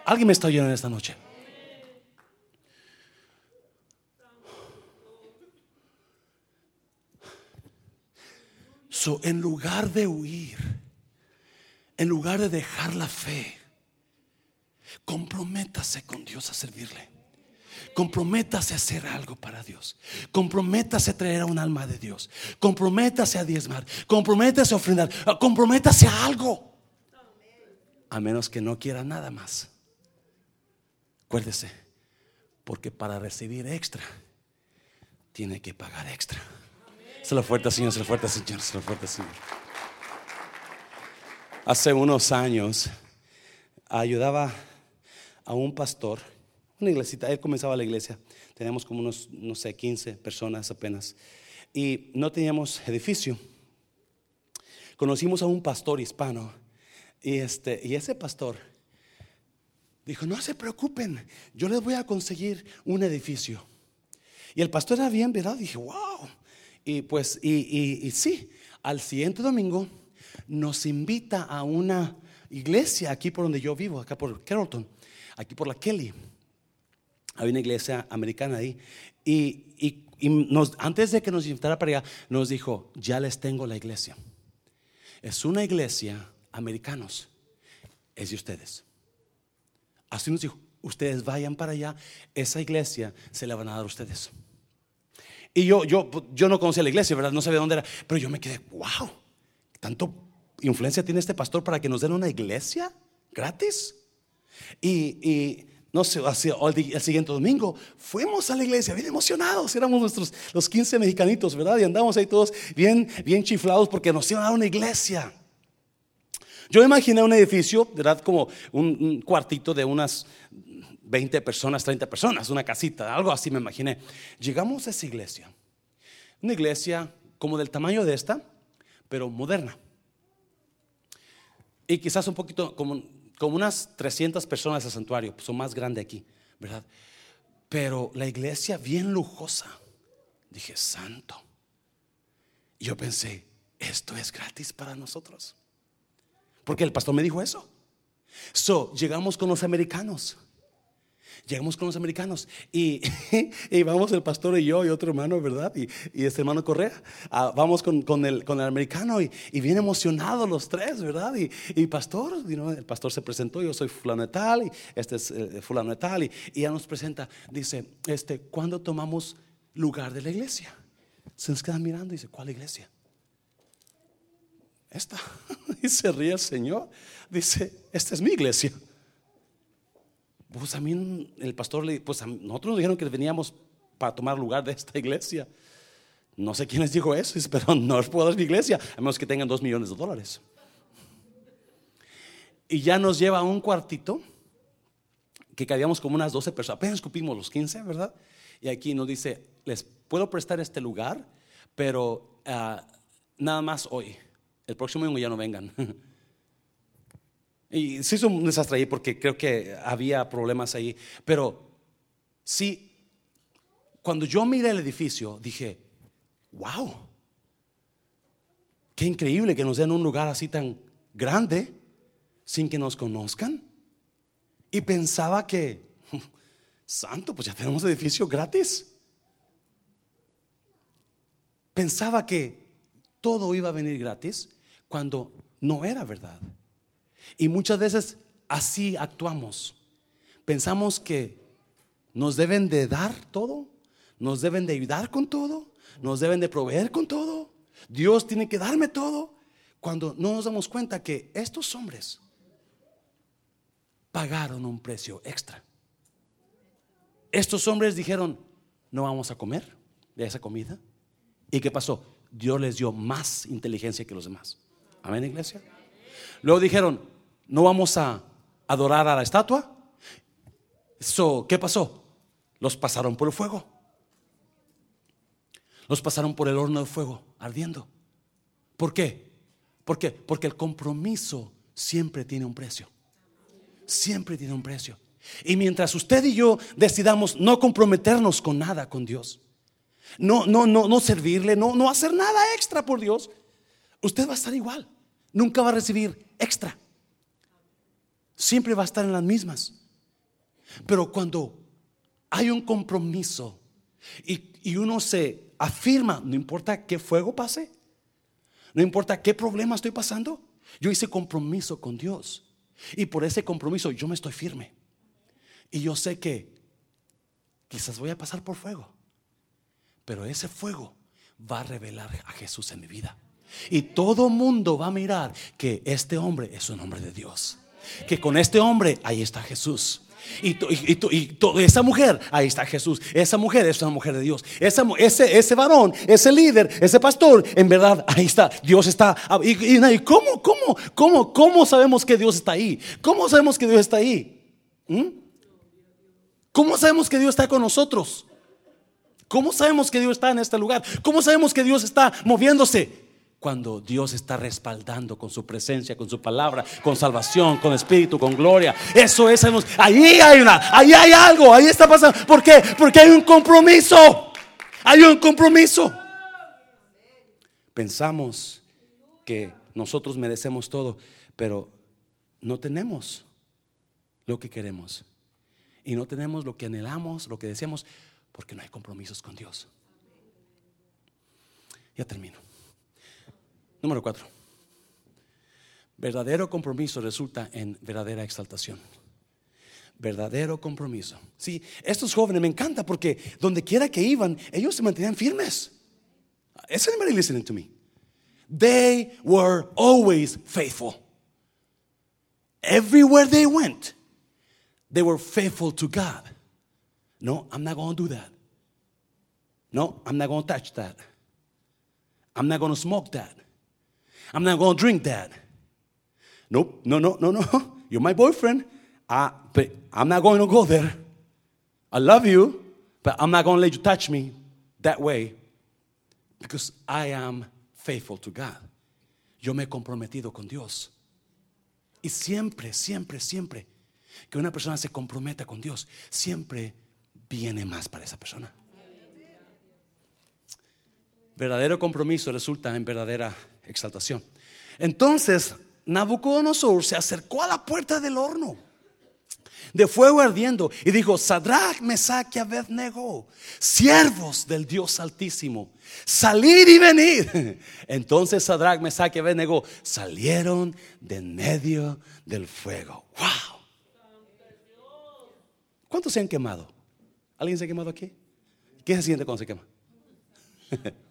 ¿Alguien me está oyendo esta noche? So, en lugar de huir, en lugar de dejar la fe, Comprométase con Dios a servirle. Comprométase a hacer algo para Dios. Comprométase a traer a un alma de Dios. Comprométase a diezmar. Comprométase a ofrendar. Comprométase a algo. A menos que no quiera nada más. Acuérdese, porque para recibir extra, tiene que pagar extra. Se lo fuerte, Señor, se lo fuerte, Señor, se lo fuerte, Señor. Hace unos años ayudaba a un pastor, una iglesita, él comenzaba la iglesia, teníamos como unos, no sé, 15 personas apenas, y no teníamos edificio. Conocimos a un pastor hispano, y, este, y ese pastor dijo, no se preocupen, yo les voy a conseguir un edificio. Y el pastor era bien, ¿verdad? dije, wow. Y pues, y, y, y sí, al siguiente domingo nos invita a una iglesia aquí por donde yo vivo, acá por Carrollton aquí por la Kelly. Había una iglesia americana ahí. Y, antes de que nos invitara para allá, nos dijo, ya les tengo la iglesia. Es una iglesia americanos. Es de ustedes. Así nos dijo, ustedes vayan para allá. Esa iglesia se la van a dar ustedes. Y yo, yo, yo no conocía la iglesia, ¿verdad? No sabía dónde era. Pero yo me quedé, wow, tanto influencia tiene este pastor para que nos den una iglesia gratis? Y, no sé, el siguiente domingo fuimos a la iglesia bien emocionados, éramos nuestros los 15 mexicanitos, ¿verdad? Y andamos ahí todos bien, bien chiflados porque nos iban a dar una iglesia. Yo imaginé un edificio, ¿verdad? Como un, cuartito de unas 20 personas, 30 personas, una casita, algo así me imaginé. Llegamos a esa iglesia, una iglesia como del tamaño de esta, pero moderna. Y quizás un poquito, como, como unas 300 personas al santuario, son más grande aquí, ¿verdad? Pero la iglesia bien lujosa. Dije, santo. Y yo pensé, esto es gratis para nosotros. Porque el pastor me dijo eso. So, llegamos con los americanos. Llegamos con los americanos y, y, vamos el pastor y yo y otro hermano, ¿verdad? Y, y este hermano Correa. Ah, vamos con, con, el, con el americano y, y bien emocionados los tres, ¿verdad? Y, y pastor, el pastor se presentó, yo soy fulano tal y este es eh, fulano tal y, ya nos presenta, dice, este, ¿cuándo tomamos lugar de la iglesia? Se nos queda mirando y dice, ¿cuál iglesia? Esta. Y se ríe el Señor. Dice, esta es mi iglesia. Pues a mí el pastor le pues a nosotros nos dijeron que veníamos para tomar lugar de esta iglesia. No sé quién les dijo eso, pero no les puedo dar mi iglesia, a menos que tengan dos millones de dólares. Y ya nos lleva a un cuartito que cabíamos como unas 12 personas. Apenas escupimos los 15, ¿verdad? Y aquí nos dice, les puedo prestar este lugar, pero ah, nada más hoy. El próximo año ya no vengan. Y se hizo un desastre ahí porque creo que había problemas ahí. Pero sí, cuando yo miré el edificio, dije, wow, qué increíble que nos den un lugar así tan grande sin que nos conozcan. Y pensaba que, santo, pues ya tenemos edificio gratis. Pensaba que todo iba a venir gratis cuando no era verdad. Y muchas veces así actuamos. Pensamos que nos deben de dar todo, nos deben de ayudar con todo, nos deben de proveer con todo. Dios tiene que darme todo. Cuando no nos damos cuenta que estos hombres pagaron un precio extra. Estos hombres dijeron, no vamos a comer de esa comida. ¿Y qué pasó? Dios les dio más inteligencia que los demás. Amén, iglesia. Luego dijeron, no vamos a adorar a la estatua. So, ¿Qué pasó? Los pasaron por el fuego. Los pasaron por el horno de fuego ardiendo. ¿Por qué? ¿Por qué? Porque el compromiso siempre tiene un precio. Siempre tiene un precio. Y mientras usted y yo decidamos no comprometernos con nada con Dios, no, no, no, no servirle, no, no hacer nada extra por Dios, usted va a estar igual. Nunca va a recibir extra. Siempre va a estar en las mismas. Pero cuando hay un compromiso y, uno se afirma, no importa qué fuego pase, no importa qué problema estoy pasando, yo hice compromiso con Dios. Y por ese compromiso yo me estoy firme. Y yo sé que quizás voy a pasar por fuego, pero ese fuego va a revelar a Jesús en mi vida. Y todo mundo va a mirar que este hombre es un hombre de Dios. Que con este hombre ahí está Jesús. Y, esa mujer, ahí está Jesús. Esa mujer es una mujer de Dios. ese, ese varón, ese líder, ese pastor, en verdad, ahí está. Dios está. Y, cómo, cómo, cómo, cómo sabemos que Dios está ahí? ¿Cómo sabemos que Dios está ahí? ¿Mm? ¿Cómo sabemos que Dios está con nosotros? ¿Cómo sabemos que Dios está en este lugar? ¿Cómo sabemos que Dios está moviéndose? Cuando Dios está respaldando con su presencia, con su palabra, con salvación, con espíritu, con gloria. Eso es, ahí hay una, ahí hay algo, ahí está pasando. ¿Por qué? Porque hay un compromiso. Hay un compromiso. Pensamos que nosotros merecemos todo, pero no tenemos lo que queremos. Y no tenemos lo que anhelamos, lo que deseamos, porque no hay compromisos con Dios. Ya termino. Número cuatro. Verdadero compromiso resulta en verdadera exaltación. Verdadero compromiso. Sí, estos jóvenes me encanta porque donde quiera que iban, ellos se mantenían firmes. ¿Es anybody listening to me? They were always faithful. Everywhere they went, they were faithful to God. No, I'm not going to do that. No, I'm not going to touch that. I'm not going to smoke that. I'm not going to drink that. Nope, no, no, no, no. You're my boyfriend. I, but I'm not going to go there. I love you, but I'm not going to let you touch me that way because I am faithful to God. Yo me he comprometido con Dios. Y siempre, siempre, siempre que una persona se comprometa con Dios, siempre viene más para esa persona. Verdadero compromiso resulta en verdadera exaltación. Entonces, Nabucodonosor se acercó a la puerta del horno de fuego ardiendo y dijo, Sadrach, Mesach y Abednego, siervos del Dios Altísimo, salid y venid. Entonces Sadrach, Mesach y Abednego salieron de en medio del fuego. Wow. ¿Cuántos se han quemado? ¿Alguien se ha quemado aquí? ¿Qué se siente cuando se quema?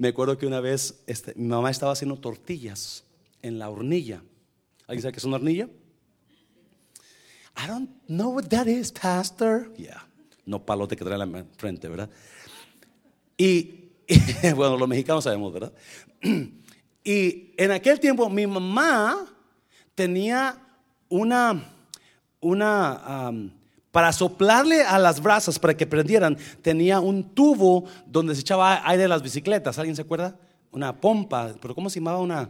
Me acuerdo que una vez este, mi mamá estaba haciendo tortillas en la hornilla. ¿Alguien sabe qué es una hornilla? I don't know what that is, pastor. Yeah, no palote que trae la frente, ¿verdad? Y, bueno, los mexicanos sabemos, ¿verdad? Y en aquel tiempo mi mamá tenía una, una, para soplarle a las brasas para que prendieran, tenía un tubo donde se echaba aire de las bicicletas. ¿Alguien se acuerda? Una pompa, pero ¿cómo se llamaba una?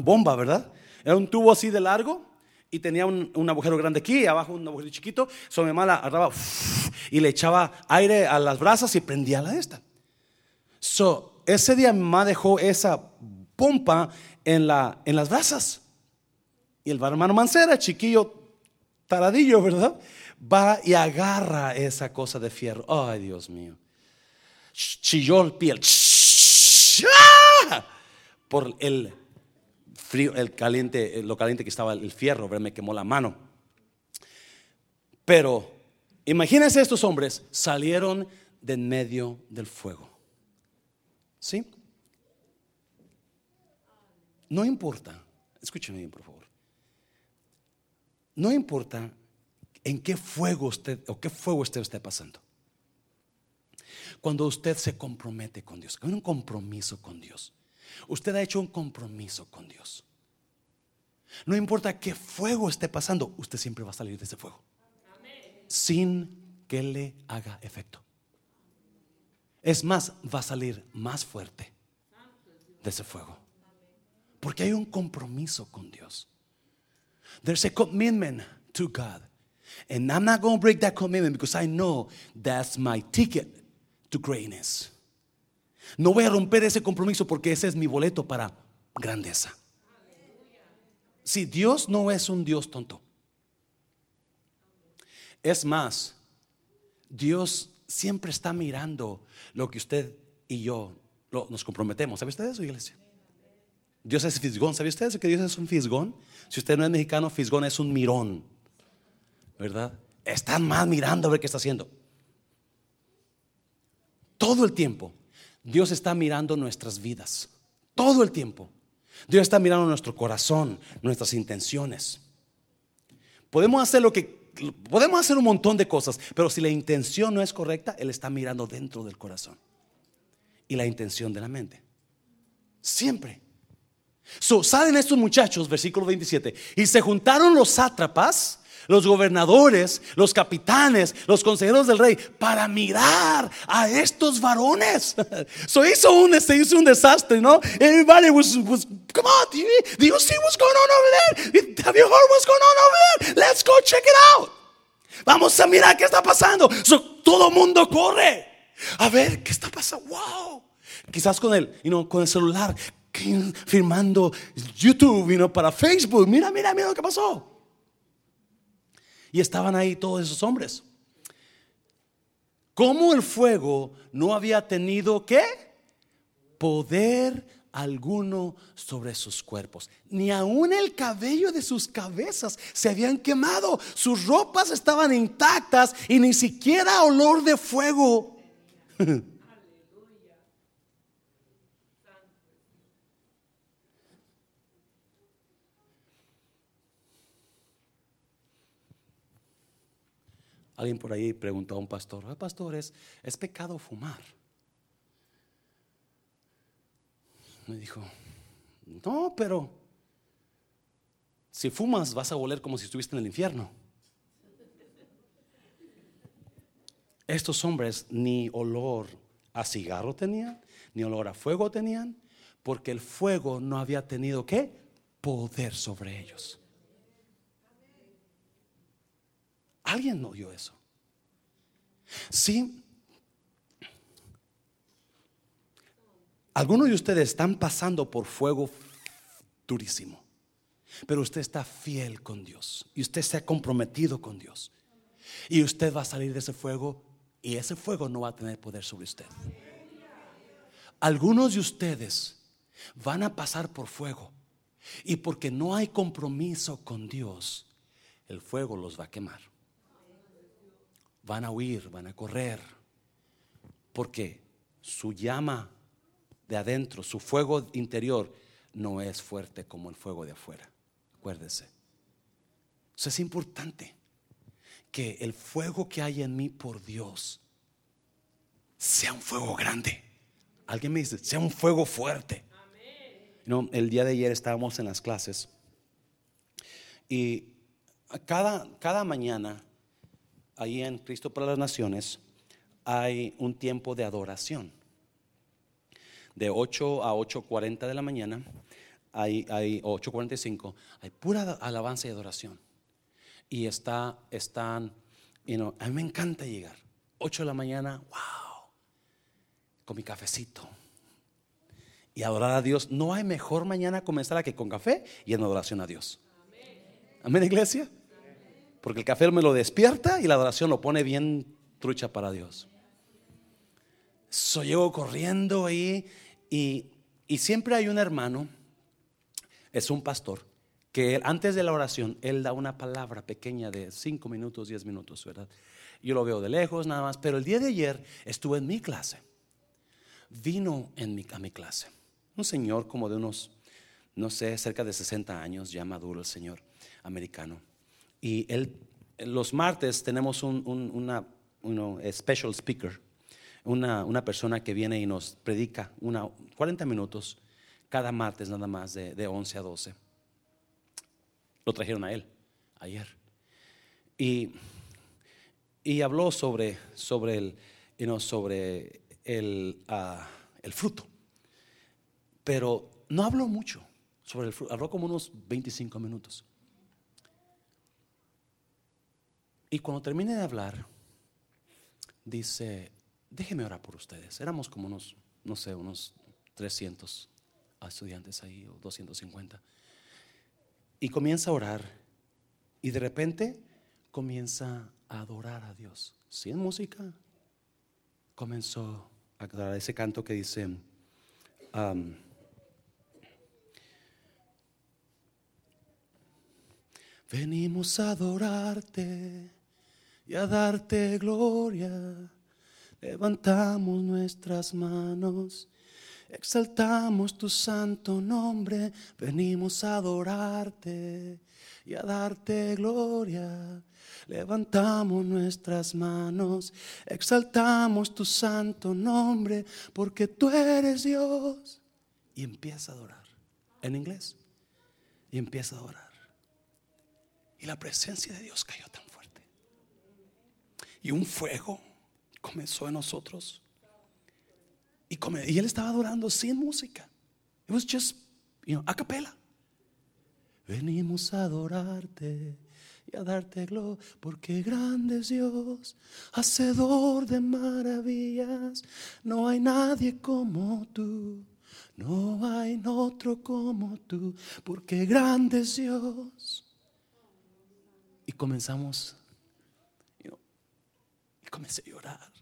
bomba, ¿verdad? Era un tubo así de largo y tenía un, agujero grande aquí, y abajo un agujero chiquito. Mi mamá agarraba y le echaba aire a las brasas y prendía la esta. So, ese día mi mamá dejó esa pompa en, la, en las brasas. Y el hermano Mancera, chiquillo, taradillo, ¿verdad? Va y agarra esa cosa de fierro. Ay, Dios mío. Chilló el piel. ¡Ah! Por el frío, el caliente, eh, lo caliente que estaba el fierro, me quemó la mano. Pero imagínense estos hombres salieron de en medio del fuego. ¿Sí? No importa, escúcheme bien por favor. No importa en qué fuego usted o qué fuego usted esté pasando. Cuando usted se compromete con Dios, con un compromiso con Dios. Usted ha hecho un compromiso con Dios. No importa qué fuego esté pasando, usted siempre va a salir de ese fuego. Sin que le haga efecto. Es más, va a salir más fuerte de ese fuego. Porque hay un compromiso con Dios. There's a commitment to God. And I'm not going to break that commitment because I know that's my ticket to greatness. No voy a romper ese compromiso porque ese es mi boleto para grandeza. Si Dios no es un Dios tonto. Es más, Dios siempre está mirando lo que usted y yo nos comprometemos. ¿Sabe usted eso, iglesia? Dios es fisgón. ¿Sabe usted que Dios es un fisgón? Si usted no es mexicano, fisgón es un mirón. ¿Verdad? Están más mirando a ver qué está haciendo. Todo el tiempo. Dios está mirando nuestras vidas. Todo el tiempo. Dios está mirando nuestro corazón, nuestras intenciones. Podemos hacer lo que podemos hacer un montón de cosas, pero si la intención no es correcta, él está mirando dentro del corazón y la intención de la mente. Siempre. So, salen estos muchachos, versículo 27, y se juntaron los sátrapas los gobernadores, los capitanes, los consejeros del rey, para mirar a estos varones. So hizo un, se hizo un desastre, ¿no? Everybody was, was come on, do you, do you see what's going on over there? Have you heard what's going on over there? Let's go check it out. Vamos a mirar qué está pasando. So, todo mundo corre. A ver, ¿qué está pasando? Wow. Quizás con el, you know, con el celular, firmando YouTube, you know, para Facebook. Mira, mira, mira lo que pasó. Y estaban ahí todos esos hombres. ¿Cómo el fuego no había tenido qué? Poder alguno sobre sus cuerpos. Ni aun el cabello de sus cabezas se habían quemado. Sus ropas estaban intactas y ni siquiera olor de fuego. Alguien por ahí preguntó a un pastor, "Ah, pastor, ¿es, ¿es pecado fumar? Me dijo, no, pero si fumas vas a oler como si estuviste en el infierno. Estos hombres ni olor a cigarro tenían, ni olor a fuego tenían, porque el fuego no había tenido qué poder sobre ellos. ¿Alguien no oyó eso? Sí. Algunos de ustedes están pasando por fuego durísimo, pero usted está fiel con Dios y usted se ha comprometido con Dios. Y usted va a salir de ese fuego y ese fuego no va a tener poder sobre usted. Algunos de ustedes van a pasar por fuego y porque no hay compromiso con Dios, el fuego los va a quemar. Van a huir, van a correr, porque su llama de adentro, su fuego interior, no es fuerte como el fuego de afuera. Acuérdese. Eso es importante que el fuego que hay en mí por Dios sea un fuego grande. Alguien me dice, sea un fuego fuerte. No, el día de ayer estábamos en las clases y cada, cada mañana, ahí en Cristo para las Naciones, hay un tiempo de adoración. De 8 a 8.40 de la mañana, hay, hay 8.45, hay pura alabanza y adoración. Y está, están, you know, a mí me encanta llegar. 8 de la mañana, wow, con mi cafecito y adorar a Dios. No hay mejor mañana comenzar que con café y en adoración a Dios. Amén, iglesia. Porque el café me lo despierta y la adoración lo pone bien trucha para Dios. So llego corriendo ahí y, y siempre hay un hermano, es un pastor, que antes de la oración, él da una palabra pequeña de 5 minutos, 10 minutos, ¿verdad? Yo lo veo de lejos nada más, pero el día de ayer estuve en mi clase. Vino en mi, a mi clase un señor como de unos, no sé, cerca de 60 años, ya maduro el señor americano. Y él, los martes tenemos un, una, special speaker, una, una, persona que viene y nos predica una, 40 minutos cada martes nada más de, de 11 a 12. Lo trajeron a él ayer. Y, y habló sobre, sobre, el, you sobre el, ah, el fruto. Pero no habló mucho sobre el fruto, habló como unos 25 minutos. Y cuando termine de hablar, dice, déjeme orar por ustedes. Éramos como unos, no sé, unos 300 estudiantes ahí o 250. Y comienza a orar y de repente comienza a adorar a Dios. Sin música, comenzó a adorar ese canto que dice, um, Venimos a adorarte y a darte gloria. Levantamos nuestras manos, exaltamos tu santo nombre. Venimos a adorarte y a darte gloria. Levantamos nuestras manos, exaltamos tu santo nombre, porque tú eres Dios. Y empieza a adorar en inglés. Y empieza a adorar. Y la presencia de Dios cayó tan. Y un fuego comenzó en nosotros. Y, él estaba adorando sin música. It was just, you know, a capela. Venimos a adorarte y a darte gloria, porque grande es Dios, hacedor de maravillas. No hay nadie como tú, no hay otro como tú, porque grande es Dios. Y comenzamos, comencé a llorar.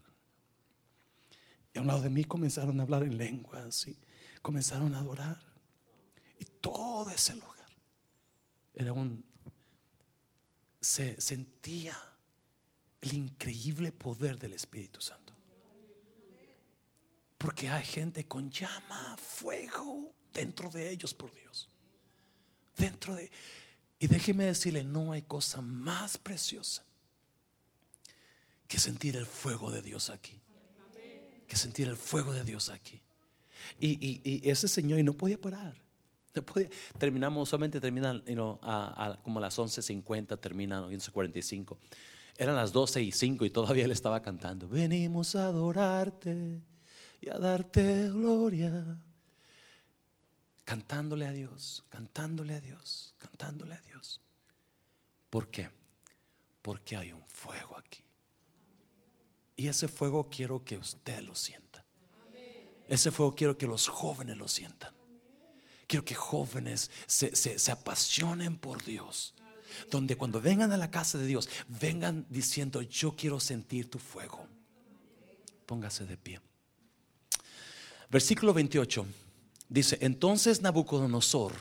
Y a un lado de mí comenzaron a hablar en lenguas y comenzaron a adorar. Y todo ese lugar era un... Se sentía el increíble poder del Espíritu Santo. Porque hay gente con llama, fuego dentro de ellos por Dios. Dentro de... Y déjeme decirle, no hay cosa más preciosa que sentir el fuego de Dios aquí. Que sentir el fuego de Dios aquí. Y, ese señor y no podía parar. terminamos, solamente terminan como a las 11.50, termina 11.45. Eran las 12 y 5 y todavía él estaba cantando. Venimos a adorarte y a darte gloria. Cantándole a Dios, cantándole a Dios, cantándole a Dios. ¿Por qué? Porque hay un fuego aquí. Y ese fuego quiero que usted lo sienta. Ese fuego quiero que los jóvenes lo sientan. Quiero que jóvenes se, se apasionen por Dios donde cuando vengan a la casa de Dios, vengan diciendo, yo quiero sentir tu fuego. Póngase de pie. Versículo 28 dice, entonces Nabucodonosor,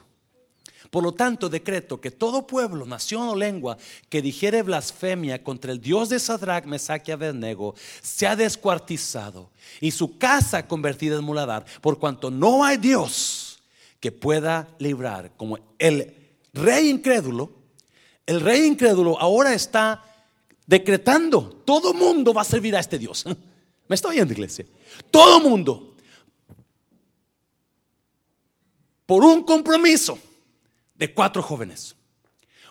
por lo tanto decreto que todo pueblo, nación o lengua que dijere blasfemia contra el Dios de Sadrach, Mesach y Abednego, sea descuartizado y su casa convertida en muladar, por cuanto no hay Dios que pueda librar como el rey incrédulo el rey incrédulo ahora está decretando, todo mundo va a servir a este Dios. ¿Me está oyendo, iglesia? Todo mundo. Por un compromiso de cuatro jóvenes.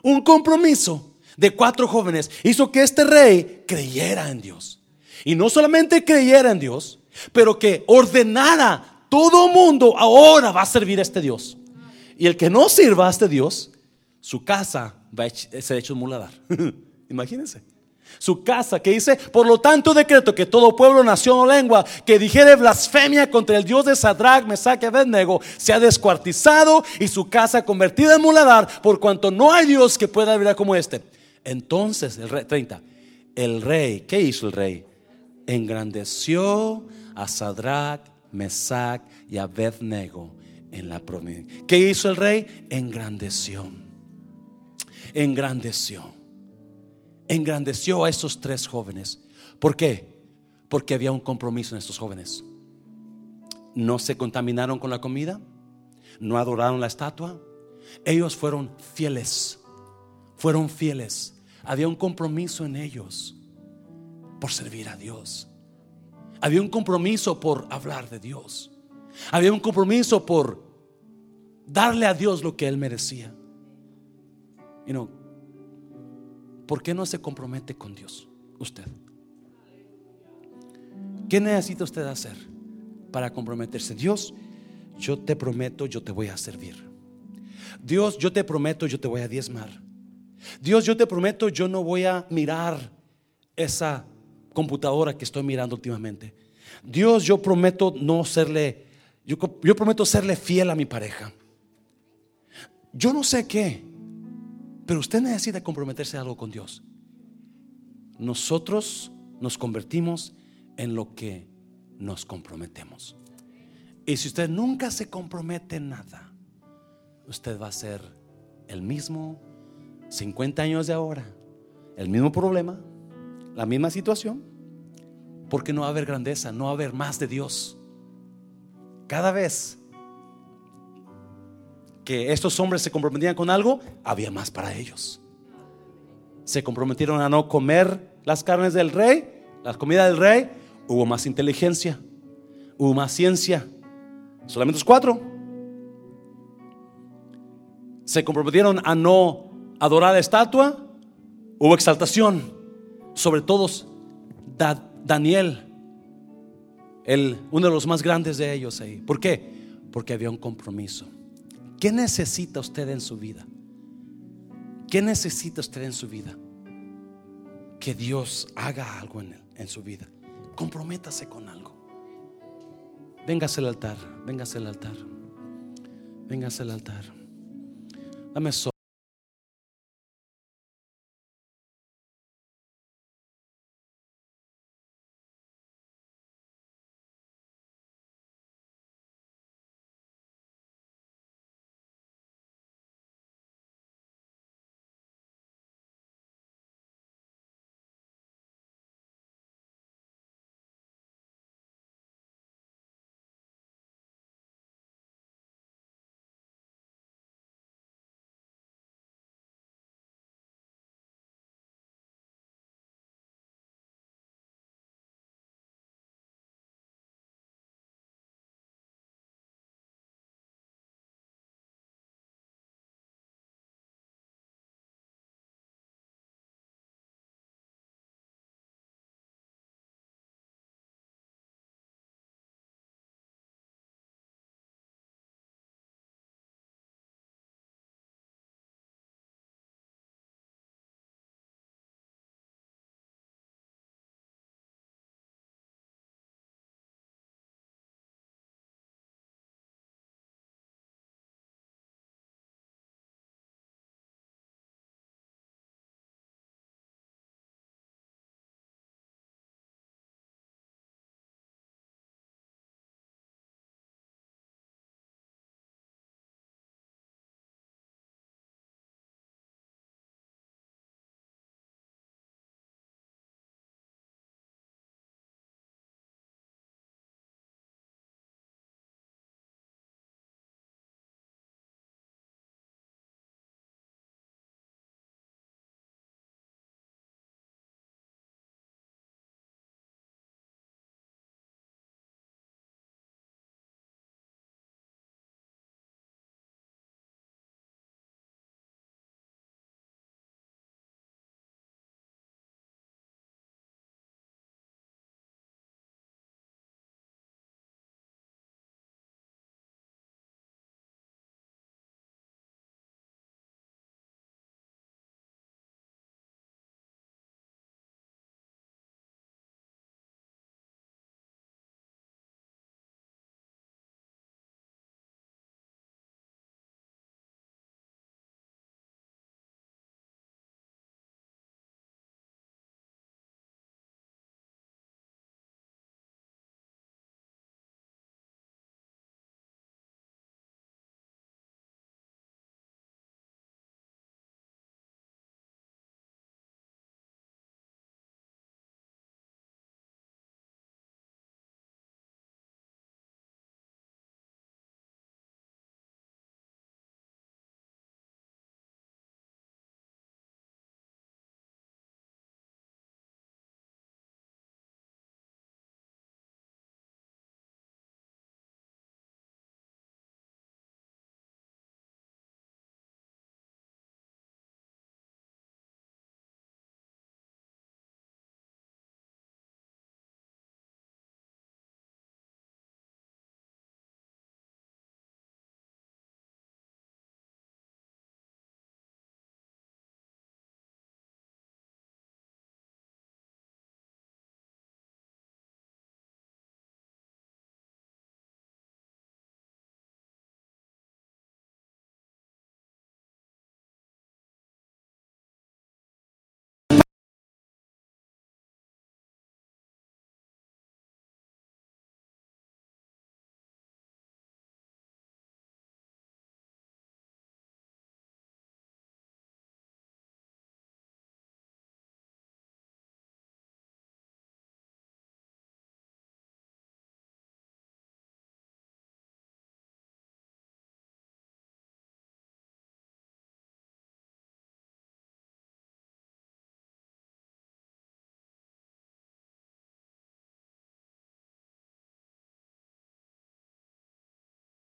Un compromiso de cuatro jóvenes hizo que este rey creyera en Dios. Y no solamente creyera en Dios, pero que ordenara todo mundo ahora va a servir a este Dios. Y el que no sirva a este Dios, su casa va a ser hecho un muladar. Imagínense. Su casa que dice, por lo tanto decreto que todo pueblo, nación o lengua que dijere blasfemia contra el Dios de Sadrach, Mesach y Abednego sea descuartizado y su casa convertida en muladar, por cuanto no hay Dios que pueda vivir como este. Entonces, el rey, 30, el rey, ¿qué hizo el rey? Engrandeció a Sadrach, Mesach y Abednego en la provincia. ¿Qué hizo el rey? Engrandeció engrandeció. Engrandeció a estos tres jóvenes. ¿Por qué? Porque había un compromiso en estos jóvenes. No se contaminaron con la comida, no adoraron la estatua. Ellos fueron fieles, fueron fieles. Había un compromiso en ellos por servir a Dios. Había un compromiso por hablar de Dios. Había un compromiso por darle a Dios lo que Él merecía. ¿Por qué no se compromete con Dios usted? ¿Qué necesita usted hacer para comprometerse? Dios, yo te prometo, yo te voy a servir. Dios, yo te prometo, yo te voy a diezmar. Dios, yo te prometo, yo no voy a mirar esa computadora que estoy mirando últimamente. Dios, yo prometo no serle, yo, yo prometo serle fiel a mi pareja. Yo no sé qué, pero usted necesita comprometerse algo con Dios. Nosotros nos convertimos en lo que nos comprometemos. Y si usted nunca se compromete en nada, usted va a ser el mismo 50 años de ahora, el mismo problema, la misma situación, porque no va a haber grandeza, no va a haber más de Dios. Cada vez que estos hombres se comprometían con algo, había más para ellos. Se comprometieron a no comer las carnes del rey, la comida del rey, hubo más inteligencia, hubo más ciencia. Solamente los cuatro. Se comprometieron a no adorar la estatua, hubo exaltación. Sobre todos, Daniel, el, uno de los más grandes de ellos ahí. ¿Por qué? Porque había un compromiso. ¿Qué necesita usted en su vida? ¿Qué necesita usted en su vida? Que Dios haga algo en, en su vida. Comprométase con algo. Véngase al altar, véngase al altar. Véngase al altar. Dame